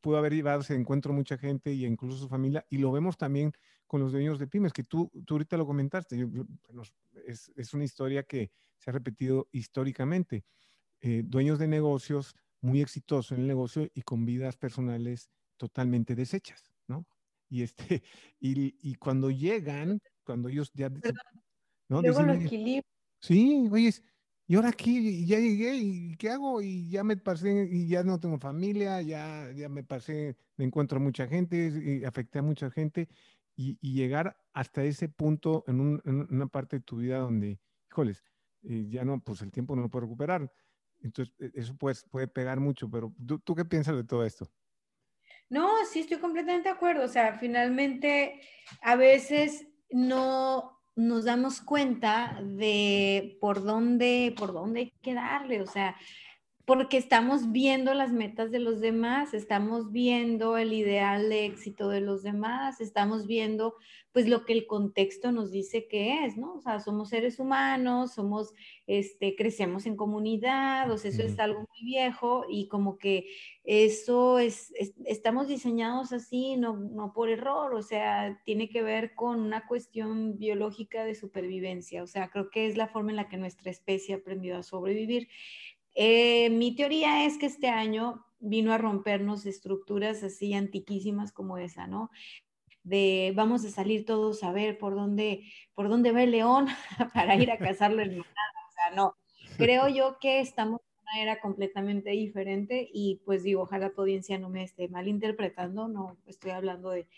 pudo haber llevado ese encuentro mucha gente y incluso su familia, y lo vemos también con los dueños de pymes, que tú, tú ahorita lo comentaste, es, es, una historia que se ha repetido históricamente. Eh, dueños de negocios muy exitosos en el negocio y con vidas personales totalmente deshechas, ¿no? Y, este, y, y cuando llegan, cuando ellos ya... ¿no? Luego lo equilibrio. Sí, oye, y ahora aquí ya llegué y ¿qué hago? Y ya me pasé y ya no tengo familia, ya, ya me pasé, me encuentro mucha gente y afecté a mucha gente y, llegar hasta ese punto en, una parte de tu vida donde, híjoles, eh, ya no, pues el tiempo no lo puede recuperar. Entonces, e, eso puede, puede pegar mucho, pero ¿tú, qué piensas de todo esto? No, sí, estoy completamente de acuerdo. O sea, finalmente, a veces no nos damos cuenta de por dónde, por dónde hay que darle. O sea, porque estamos viendo las metas de los demás, estamos viendo el ideal de éxito de los demás, estamos viendo pues lo que el contexto nos dice que es, ¿no? O sea, somos seres humanos, somos, este, crecemos en comunidad, o sea, eso es algo muy viejo y como que eso es, estamos diseñados así, no, no por error, o sea, tiene que ver con una cuestión biológica de supervivencia, o sea, creo que es la forma en la que nuestra especie ha aprendido a sobrevivir. Eh, mi teoría es que este año vino a rompernos estructuras así antiquísimas como esa, ¿no? De vamos a salir todos a ver por dónde, por dónde va el león para ir a cazarlo en manada. O sea, no. Creo yo que estamos en una era completamente diferente y pues digo, ojalá tu audiencia no me esté malinterpretando, no estoy hablando de,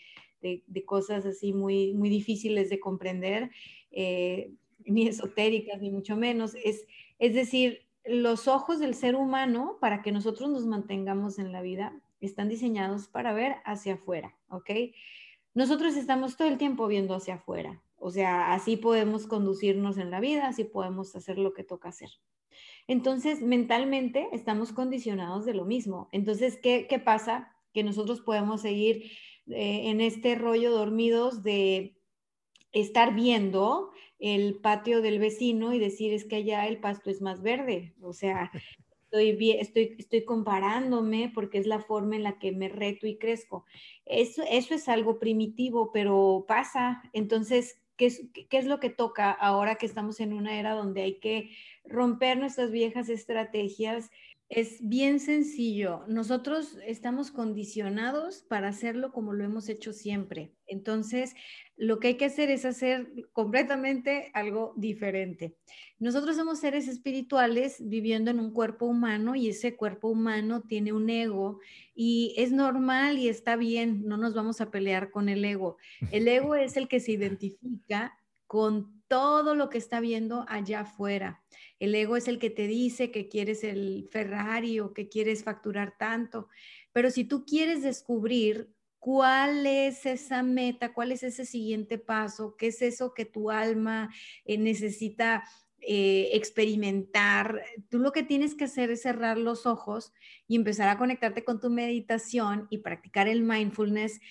de, cosas así muy, muy difíciles de comprender, eh, ni esotéricas, ni mucho menos. Es, es decir, los ojos del ser humano, para que nosotros nos mantengamos en la vida, están diseñados para ver hacia afuera, ¿ok? nosotros estamos todo el tiempo viendo hacia afuera. O sea, así podemos conducirnos en la vida, así podemos hacer lo que toca hacer. Entonces, mentalmente estamos condicionados de lo mismo. Entonces, ¿qué, pasa? Que nosotros podemos seguir eh, en este rollo dormidos de estar viendo el patio del vecino y decir es que allá el pasto es más verde. O sea, estoy, estoy, estoy comparándome porque es la forma en la que me reto y crezco. Eso, eso es algo primitivo, pero pasa. Entonces, ¿qué es, ¿qué es lo que toca ahora que estamos en una era donde hay que romper nuestras viejas estrategias? Es bien sencillo. Nosotros estamos condicionados para hacerlo como lo hemos hecho siempre. Entonces, lo que hay que hacer es hacer completamente algo diferente. Nosotros somos seres espirituales viviendo en un cuerpo humano y ese cuerpo humano tiene un ego y es normal y está bien, no nos vamos a pelear con el ego. El ego es el que se identifica con todo lo que está viendo allá afuera. El ego es el que te dice que quieres el Ferrari o que quieres facturar tanto. Pero si tú quieres descubrir cuál es esa meta, cuál es ese siguiente paso, qué es eso que tu alma eh, necesita eh, experimentar. Tú lo que tienes que hacer es cerrar los ojos y empezar a conectarte con tu meditación y practicar el mindfulness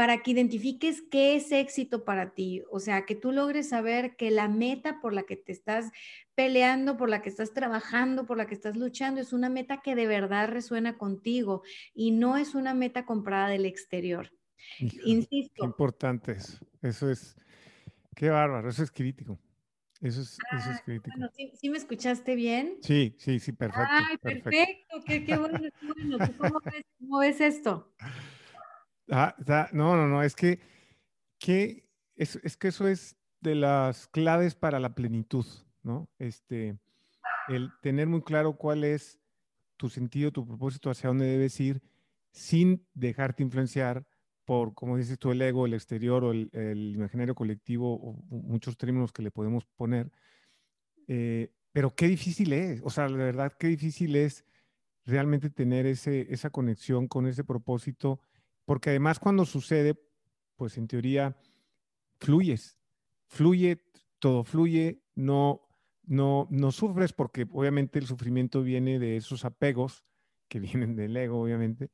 para que identifiques qué es éxito para ti, o sea, que tú logres saber que la meta por la que te estás peleando, por la que estás trabajando, por la que estás luchando, es una meta que de verdad resuena contigo y no es una meta comprada del exterior. Insisto. Qué importante eso. Eso es, qué bárbaro, eso es crítico. Eso es, eso es ah, crítico. Bueno, ¿sí, me escuchaste bien? Sí, sí, sí, perfecto. Ay, perfecto, Qué, qué, bueno, qué bueno. cómo ves, cómo ves esto? Ah, no, no, no, es que, que es, es, que eso es de las claves para la plenitud, ¿no? Este, el tener muy claro cuál es tu sentido, tu propósito, hacia dónde debes ir, sin dejarte influenciar por, como dices tú, el ego, el exterior o el, imaginario colectivo, o muchos términos que le podemos poner. Eh, pero qué difícil es, o sea, la verdad, qué difícil es realmente tener ese, esa conexión con ese propósito porque además cuando sucede, pues en teoría fluyes, fluye, todo fluye, no, no, no sufres porque obviamente el sufrimiento viene de esos apegos que vienen del ego, obviamente.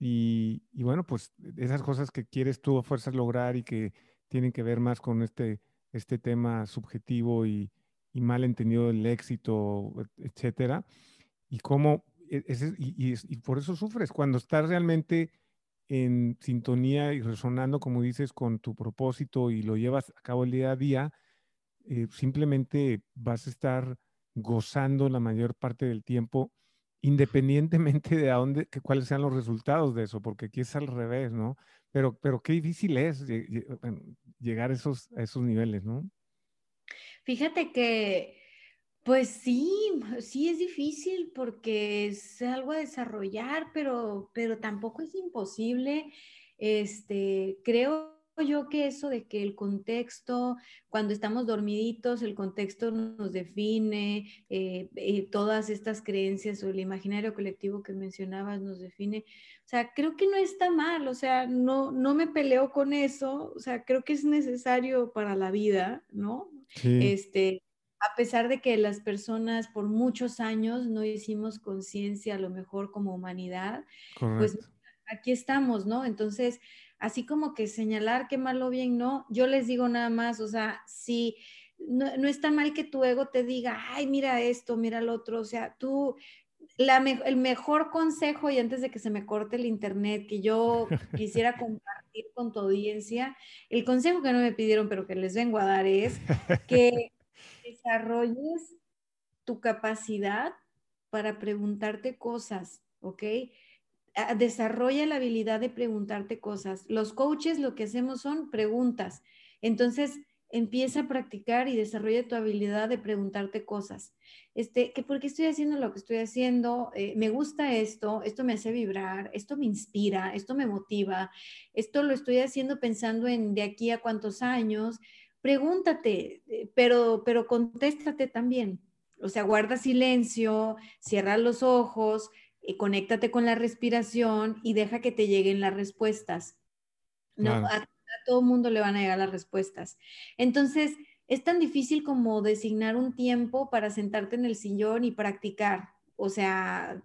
Y, bueno, pues esas cosas que quieres tú a fuerzas lograr y que tienen que ver más con este, este tema subjetivo y, y mal entendido del éxito, etcétera. Y cómo, e, y, y, por eso sufres, cuando estás realmente en sintonía y resonando, como dices, con tu propósito y lo llevas a cabo el día a día, eh, simplemente vas a estar gozando la mayor parte del tiempo, independientemente de a dónde, que, cuáles sean los resultados de eso, porque aquí es al revés, ¿no? Pero, pero qué difícil es llegar a esos, a esos niveles, ¿no? Fíjate que pues sí, sí es difícil porque es algo a desarrollar, pero, pero tampoco es imposible. Este, creo yo que eso de que el contexto, cuando estamos dormiditos, el contexto nos define, eh, eh, todas estas creencias o el imaginario colectivo que mencionabas nos define. O sea, creo que no está mal, o sea, no, no me peleo con eso, o sea, creo que es necesario para la vida, ¿no? Sí. Este, a pesar de que las personas por muchos años no hicimos conciencia a lo mejor como humanidad, pues aquí estamos, ¿no? Entonces, así como que señalar qué malo o bien no, yo les digo nada más, o sea, si no, está mal que tu ego te diga, ay, mira esto, mira lo otro, o sea, tú, el mejor consejo, y antes de que se me corte el internet, que yo quisiera compartir con tu audiencia, el consejo que no me pidieron, pero que les vengo a dar es que desarrolles tu capacidad para preguntarte cosas, ¿ok? Ah, desarrolla la habilidad de preguntarte cosas. Los coaches lo que hacemos son preguntas. Entonces, empieza a practicar y desarrolla tu habilidad de preguntarte cosas. Este, que por qué estoy haciendo lo que estoy haciendo, eh, me gusta esto, esto me hace vibrar, esto me inspira, esto me motiva, esto lo estoy haciendo pensando en de aquí a cuántos años, pregúntate, eh, pero, pero contéstate también. O sea, guarda silencio, cierra los ojos, y eh, conéctate con la respiración y deja que te lleguen las respuestas. No, a todo mundo le van a llegar las respuestas. Entonces, es tan difícil como designar un tiempo para sentarte en el sillón y practicar. O sea,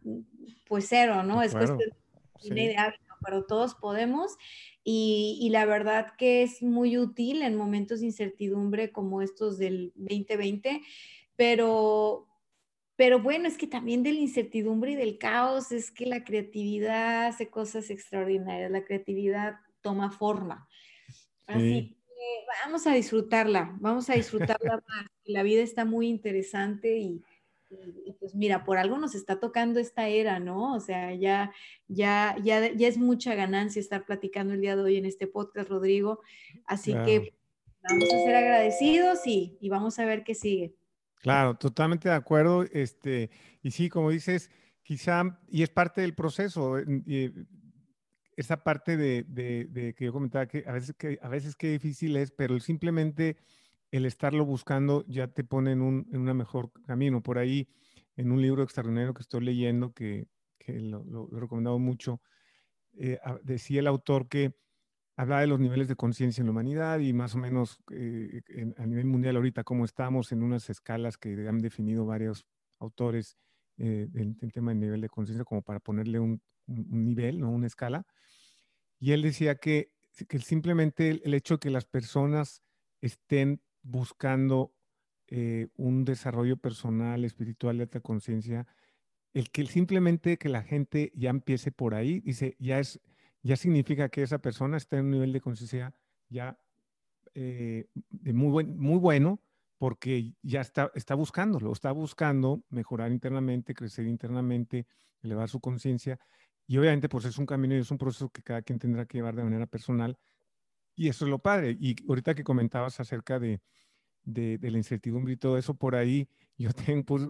pues cero, ¿no? Es cuestión de pero todos podemos. Y, y, la verdad que es muy útil en momentos de incertidumbre como estos del 2020, pero, pero bueno, es que también de la incertidumbre y del caos es que la creatividad hace cosas extraordinarias, la creatividad toma forma. Así que vamos a disfrutarla, vamos a disfrutarla más. La vida está muy interesante y, pues mira, por algo nos está tocando esta era, ¿no? O sea, ya, ya, ya, ya es mucha ganancia estar platicando el día de hoy en este podcast, Rodrigo. Así que vamos a ser agradecidos y, y vamos a ver qué sigue. Claro, totalmente de acuerdo. Este, y sí, como dices, quizá, y es parte del proceso, esa parte de, que yo comentaba que a veces que a veces qué difícil es, pero simplemente el estarlo buscando ya te pone en un en mejor camino. Por ahí, en un libro extraordinario que estoy leyendo, que, lo, he recomendado mucho, eh, decía el autor que hablaba de los niveles de conciencia en la humanidad y más o menos eh, a nivel mundial ahorita cómo estamos en unas escalas que han definido varios autores eh, en, tema de nivel de conciencia como para ponerle un, nivel, ¿no? una escala. Y él decía que, que simplemente el, hecho de que las personas estén buscando eh, un desarrollo personal, espiritual de alta conciencia, el que simplemente que la gente ya empiece por ahí, dice, ya es ya significa que esa persona está en un nivel de conciencia ya eh, de muy, buen, muy bueno porque ya está, está buscándolo, está buscando mejorar internamente, crecer internamente, elevar su conciencia. Y obviamente pues es un camino y es un proceso que cada quien tendrá que llevar de manera personal. Y eso es lo padre. Y ahorita que comentabas acerca de, de, la incertidumbre y todo eso, por ahí yo pues,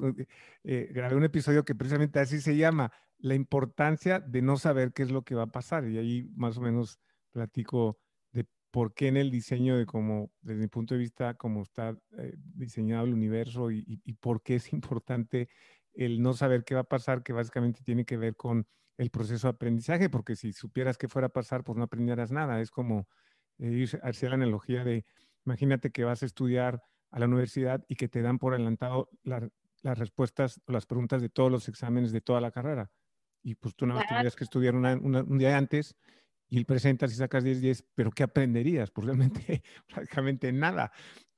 eh, grabé un episodio que precisamente así se llama, la importancia de no saber qué es lo que va a pasar. Y ahí más o menos platico de por qué en el diseño de cómo, desde mi punto de vista, cómo está eh, diseñado el universo y, y, por qué es importante el no saber qué va a pasar, que básicamente tiene que ver con el proceso de aprendizaje, porque si supieras qué fuera a pasar, pues no aprenderás nada. Es como eh, ir hacia la analogía de, imagínate que vas a estudiar a la universidad y que te dan por adelantado las respuestas o las preguntas de todos los exámenes de toda la carrera y pues tú nada más tendrías que estudiar un día antes y presentas y sacas 10, 10, pero ¿qué aprenderías? Pues realmente prácticamente nada,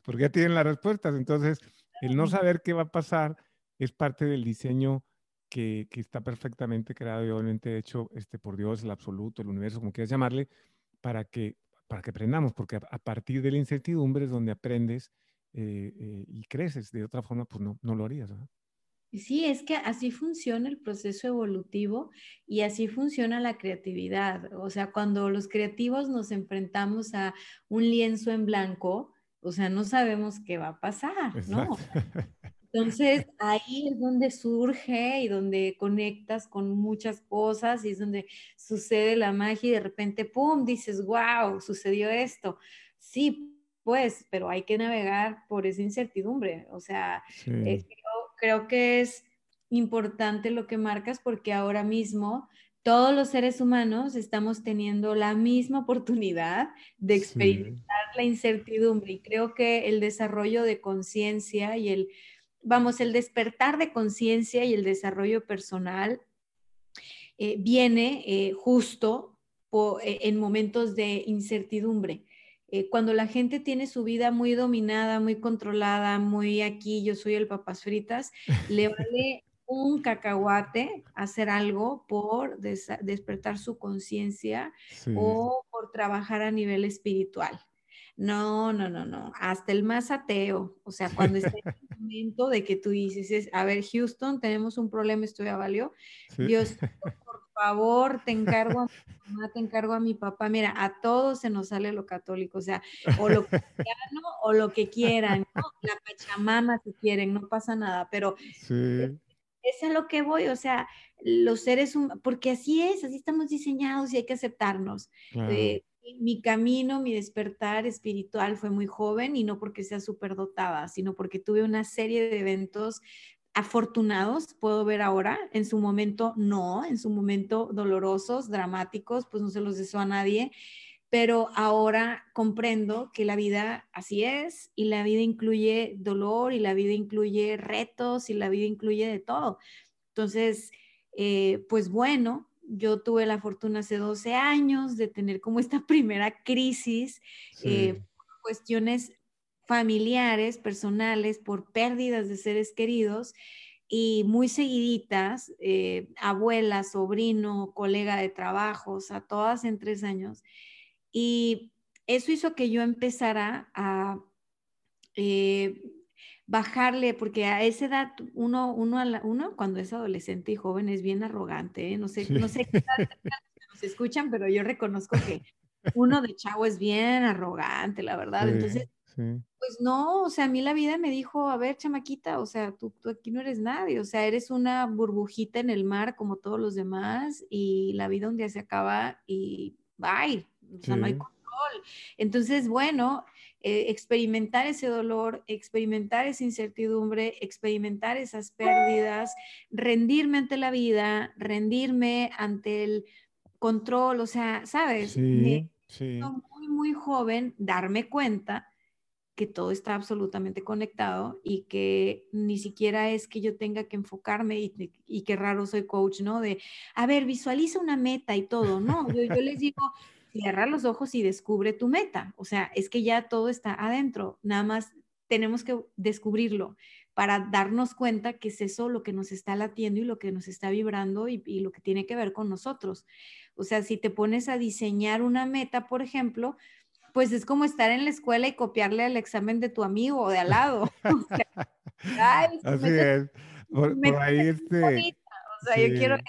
porque ya tienen las respuestas. Entonces, el no saber qué va a pasar es parte del diseño que, que está perfectamente creado y obviamente hecho este, por Dios, el absoluto, el universo, como quieras llamarle, para que, para que aprendamos, porque a, partir de la incertidumbre es donde aprendes eh, eh, y creces. De otra forma, pues no, no lo harías. Sí, es que así funciona el proceso evolutivo y así funciona la creatividad. O sea, cuando los creativos nos enfrentamos a un lienzo en blanco, o sea, no sabemos qué va a pasar, ¿no? Entonces, ahí es donde surge y donde conectas con muchas cosas y es donde sucede la magia y de repente, ¡pum!, dices, wow, sucedió esto. Sí, pues, pero hay que navegar por esa incertidumbre. O sea, eh, creo que es importante lo que marcas porque ahora mismo todos los seres humanos estamos teniendo la misma oportunidad de experimentar la incertidumbre y creo que el desarrollo de conciencia y el, vamos, el despertar de conciencia y el desarrollo personal eh, viene eh, justo eh, en momentos de incertidumbre. Cuando la gente tiene su vida muy dominada, muy controlada, muy aquí, yo soy el papas fritas, le vale un cacahuate hacer algo por despertar su conciencia o por trabajar a nivel espiritual. No, no, no, no. Hasta el más ateo. O sea, cuando está en el momento de que tú dices, a ver, Houston, tenemos un problema, esto ya valió. Dios, por favor, te encargo a mi mamá, te encargo a mi papá. Mira, a todos se nos sale lo católico, o sea, o lo cristiano o lo que quieran, ¿no? La pachamama si quieren, no pasa nada, pero sí. es a lo que voy, o sea, los seres humanos, porque así es, así estamos diseñados y hay que aceptarnos. Eh, mi camino, mi despertar espiritual fue muy joven y no porque sea superdotada, sino porque tuve una serie de eventos afortunados, puedo ver ahora, en su momento no, en su momento dolorosos, dramáticos, pues no se los deseo a nadie, pero ahora comprendo que la vida así es y la vida incluye dolor y la vida incluye retos y la vida incluye de todo. Entonces, eh, pues bueno, yo tuve la fortuna hace 12 años de tener como esta primera crisis, eh, cuestiones familiares, personales, por pérdidas de seres queridos y muy seguiditas, eh, abuela, sobrino, colega de trabajos, a todas en tres años. Y eso hizo que yo empezara a eh, bajarle, porque a esa edad uno, uno, uno cuando es adolescente y joven es bien arrogante, ¿eh? no sé, no sé qué nos escuchan, pero yo reconozco que uno de chavo es bien arrogante, la verdad. Entonces, pues no, o sea, a mí la vida me dijo, a ver, chamaquita, o sea, tú, tú aquí no eres nadie, o sea, eres una burbujita en el mar como todos los demás y la vida un día se acaba y bye, o sea, no hay control. Entonces, bueno, eh, experimentar ese dolor, experimentar esa incertidumbre, experimentar esas pérdidas, rendirme ante la vida, rendirme ante el control, o sea, ¿sabes? Sí, sí. Muy, muy joven, darme cuenta que todo está absolutamente conectado y que ni siquiera es que yo tenga que enfocarme y, y qué raro soy coach, ¿no? De, a ver, visualiza una meta y todo, ¿no? Yo, yo les digo, cierra los ojos y descubre tu meta. O sea, es que ya todo está adentro, nada más tenemos que descubrirlo para darnos cuenta que es eso lo que nos está latiendo y lo que nos está vibrando y, y lo que tiene que ver con nosotros. O sea, si te pones a diseñar una meta, por ejemplo, pues es como estar en la escuela y copiarle el examen de tu amigo o de al lado. Así es. Por, ahí este... O sea, yo quiero eso.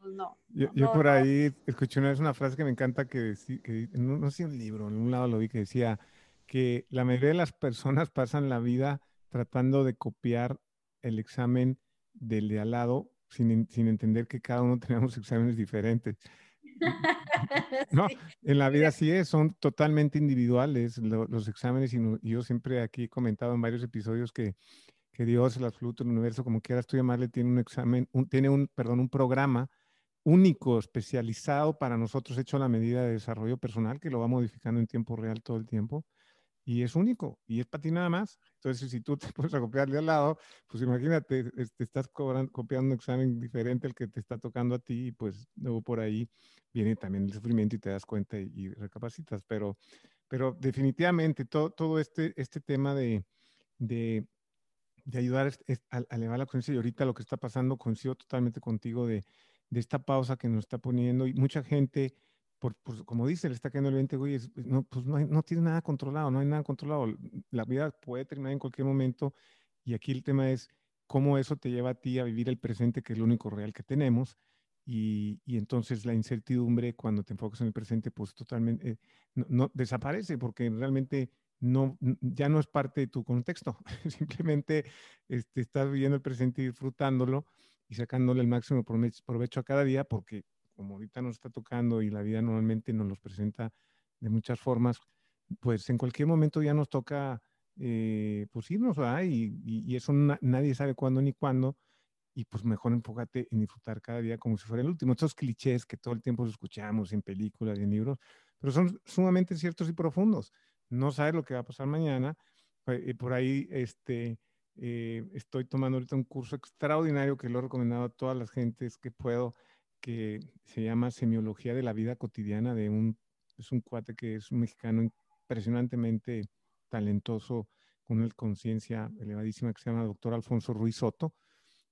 Pues no. Yo, por ahí escuché una vez una frase que me encanta que, que no, no sé un libro, en un lado lo vi que decía que la mayoría de las personas pasan la vida tratando de copiar el examen del de al lado sin, sin entender que cada uno tenemos exámenes diferentes. No, en la vida sí es, son totalmente individuales los exámenes y, yo siempre aquí he comentado en varios episodios que, que Dios, el absoluto, el universo, como quieras tú llamarle, tiene un examen, tiene un, perdón, un programa único, especializado para nosotros, hecho a la medida de desarrollo personal, que lo va modificando en tiempo real todo el tiempo y es único y es para ti nada más. Entonces, si tú te puedes a copiarle al lado, pues imagínate, te estás copiando un examen diferente al que te está tocando a ti y pues luego por ahí viene también el sufrimiento y te das cuenta y, recapacitas. Pero, pero definitivamente todo, todo este, este tema de, de, de ayudar a, elevar la conciencia y ahorita lo que está pasando, coincido totalmente contigo de, de esta pausa que nos está poniendo y mucha gente por, como dice, le está cayendo el 20, güey, no, pues no, no tiene nada controlado, no hay nada controlado. La vida puede terminar en cualquier momento y aquí el tema es cómo eso te lleva a ti a vivir el presente, que es lo único real que tenemos. Y, y entonces la incertidumbre, cuando te enfocas en el presente, pues totalmente eh, no, desaparece porque realmente no, ya no es parte de tu contexto. Simplemente este, estás viviendo el presente y disfrutándolo y sacándole el máximo provecho a cada día porque como ahorita nos está tocando y la vida normalmente nos los presenta de muchas formas, pues en cualquier momento ya nos toca eh, pues irnos, ¿verdad? Y, y, eso nadie sabe cuándo ni cuándo, y pues mejor enfócate en disfrutar cada día como si fuera el último. Estos clichés que todo el tiempo escuchamos en películas y en libros, pero son sumamente ciertos y profundos. No sabes lo que va a pasar mañana. Eh, por ahí este, eh, estoy tomando ahorita un curso extraordinario que lo he recomendado a todas las gentes que puedo que se llama Semiología de la Vida Cotidiana de un, es un cuate que es un mexicano impresionantemente talentoso, con una conciencia elevadísima que se llama doctor Alfonso Ruiz Soto.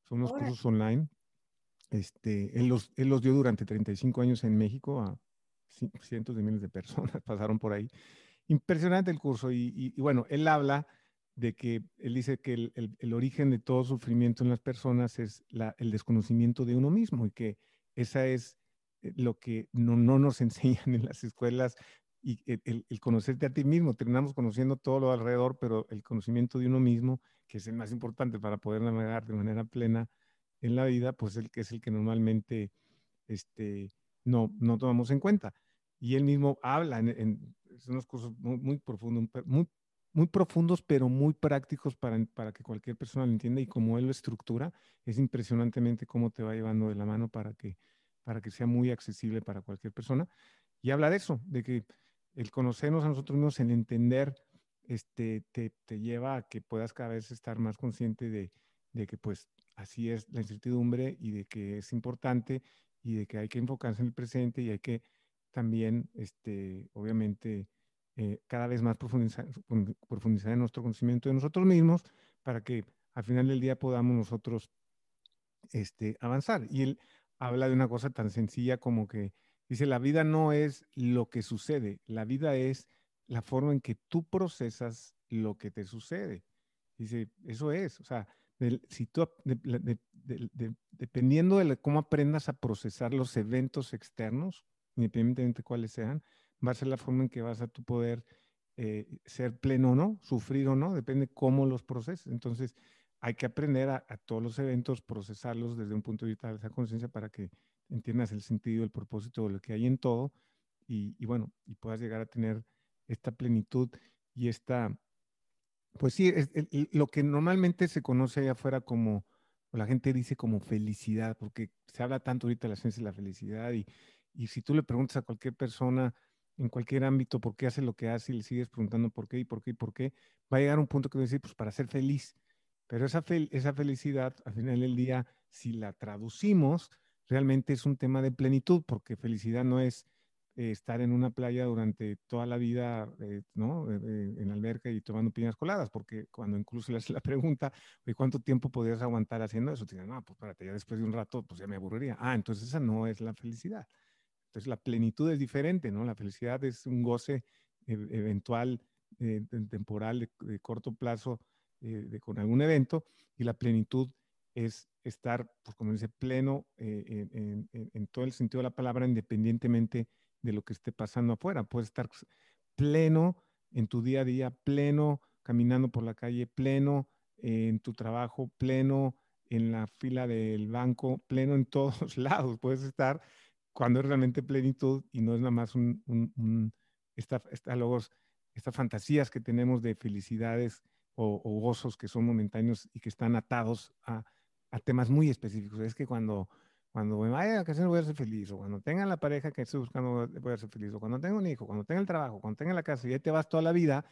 Son unos cursos online. Este, él, los, él los dio durante 35 años en México a cientos de miles de personas, pasaron por ahí. Impresionante el curso y, y, bueno, él habla de que él dice que el, el, origen de todo sufrimiento en las personas es el desconocimiento de uno mismo y que esa es eh, lo que no, no nos enseñan en las escuelas y el, el, conocerte a ti mismo. Terminamos conociendo todo lo alrededor, pero el conocimiento de uno mismo, que es el más importante para poder navegar de manera plena en la vida, pues el que es el que normalmente este, no, no tomamos en cuenta. Y él mismo habla en, en unos cursos muy, muy profundos, muy profundos, pero muy prácticos para, para que cualquier persona lo entienda y como él lo estructura, es impresionantemente cómo te va llevando de la mano para que, para que sea muy accesible para cualquier persona. Y habla de eso, de que el conocernos a nosotros mismos, el entender, este, te, te lleva a que puedas cada vez estar más consciente de, de que pues así es la incertidumbre y de que es importante y de que hay que enfocarse en el presente y hay que también, este, obviamente, eh, cada vez más profundizar, profundizar en nuestro conocimiento de nosotros mismos para que al final del día podamos nosotros este, avanzar. Y él habla de una cosa tan sencilla como que dice, la vida no es lo que sucede, la vida es la forma en que tú procesas lo que te sucede. Dice, eso es, o sea, si tú, dependiendo de cómo aprendas a procesar los eventos externos, independientemente de cuáles sean, va a ser la forma en que vas a tu poder eh, ser pleno o no, sufrir o no, depende cómo los proceses. Entonces, hay que aprender a, todos los eventos, procesarlos desde un punto de vista de esa conciencia para que entiendas el sentido, el propósito lo que hay en todo y, y bueno, y puedas llegar a tener esta plenitud y esta pues sí, es, lo que normalmente se conoce allá afuera como, o la gente dice como felicidad, porque se habla tanto ahorita de la ciencia de la felicidad y, y si tú le preguntas a cualquier persona en cualquier ámbito por qué hace lo que hace y le sigues preguntando por qué y por qué y por qué, va a llegar un punto que va a decir, pues para ser feliz. Pero esa, esa felicidad, al final del día, si la traducimos, realmente es un tema de plenitud, porque felicidad no es eh, estar en una playa durante toda la vida, eh, ¿no? Eh, en alberca y tomando piñas coladas, porque cuando incluso le haces la pregunta, ¿cuánto tiempo podrías aguantar haciendo eso? Te dicen, no, pues espérate, ya después de un rato, pues ya me aburriría. Ah, entonces esa no es la felicidad. Entonces la plenitud es diferente, ¿no? La felicidad es un goce eventual, temporal, de, corto plazo, de, con algún evento, y la plenitud es estar, pues como dice, pleno en, en, todo el sentido de la palabra, independientemente de lo que esté pasando afuera. Puedes estar pleno en tu día a día, pleno caminando por la calle, pleno en tu trabajo, pleno en la fila del banco, pleno en todos lados. Puedes estar cuando es realmente plenitud y no es nada más un, un, esta, estas fantasías que tenemos de felicidades o, gozos que son momentáneos y que están atados a, a temas muy específicos. Es que cuando cuando me vaya a vacaciones voy a ser feliz, o cuando tenga la pareja que estoy buscando voy a ser feliz, o cuando tenga un hijo, cuando tenga el trabajo, cuando tenga la casa, y ahí te vas toda la vida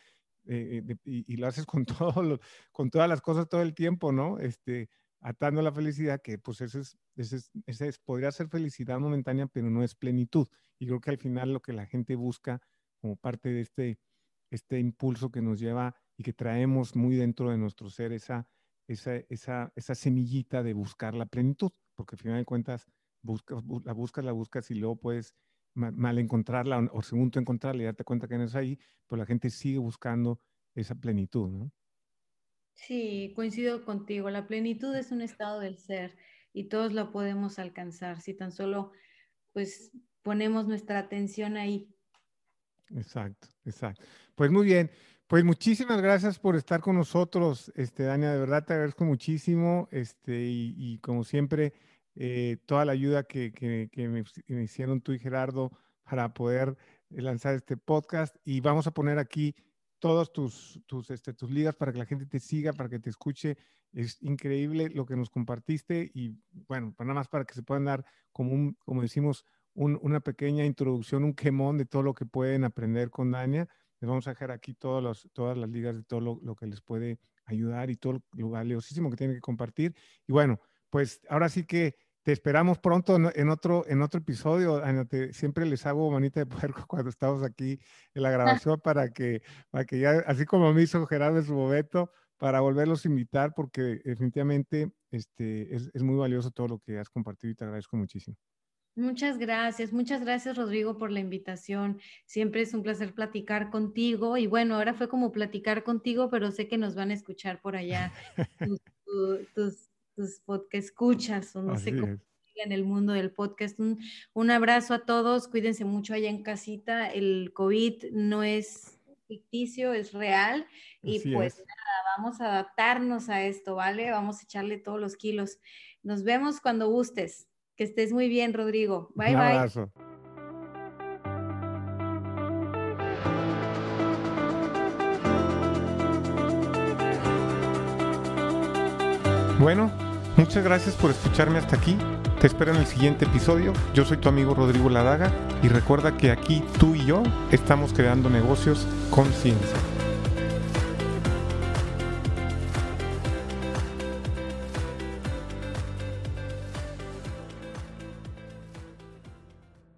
eh, eh, y, lo haces con, todo con todas las cosas todo el tiempo, ¿no? Este, atando la felicidad, que pues ese es, ese es, ese es, podría ser felicidad momentánea, pero no es plenitud. Y creo que al final lo que la gente busca como parte de este, este impulso que nos lleva y que traemos muy dentro de nuestro ser, esa, esa, esa, esa semillita de buscar la plenitud porque al final de cuentas buscas, la buscas, la buscas y luego puedes mal, encontrarla o, según tú encontrarla y darte cuenta que no es ahí, pero la gente sigue buscando esa plenitud, ¿no? Sí, coincido contigo. La plenitud es un estado del ser y todos lo podemos alcanzar si tan solo pues ponemos nuestra atención ahí. Exacto, exacto. Pues muy bien. Pues muchísimas gracias por estar con nosotros, este, Dania, de verdad te agradezco muchísimo, este, y, como siempre, eh, toda la ayuda que, me, hicieron tú y Gerardo para poder lanzar este podcast. Y vamos a poner aquí todos tus, tus, este, tus ligas para que la gente te siga, para que te escuche. Es increíble lo que nos compartiste y bueno, nada más para que se puedan dar como un, como decimos, una pequeña introducción, un quemón de todo lo que pueden aprender con Dania. Les vamos a dejar aquí todas las ligas de todo lo, que les puede ayudar y todo lo valiosísimo que tienen que compartir. Y bueno, pues ahora sí que te esperamos pronto en otro, en otro episodio. siempre les hago manita de puerco cuando estamos aquí en la grabación para que, para que ya, así como me hizo Gerardo en su momento, para volverlos a invitar, porque definitivamente este, es, es muy valioso todo lo que has compartido y te agradezco muchísimo. Muchas gracias, muchas gracias Rodrigo por la invitación. Siempre es un placer platicar contigo y bueno, ahora fue como platicar contigo, pero sé que nos van a escuchar por allá tus, tus, podcast escuchas o no sé cómo en el mundo del podcast. Un, un, abrazo a todos, cuídense mucho allá en casita. El COVID no es ficticio, es real y pues nada, vamos a adaptarnos a esto, ¿vale? Vamos a echarle todos los kilos. Nos vemos cuando gustes. Que estés muy bien, Rodrigo. Bye, Un abrazo. Bueno, muchas gracias por escucharme hasta aquí. Te espero en el siguiente episodio. Yo soy tu amigo Rodrigo Ladaga y recuerda que aquí tú y yo estamos creando negocios con ciencia.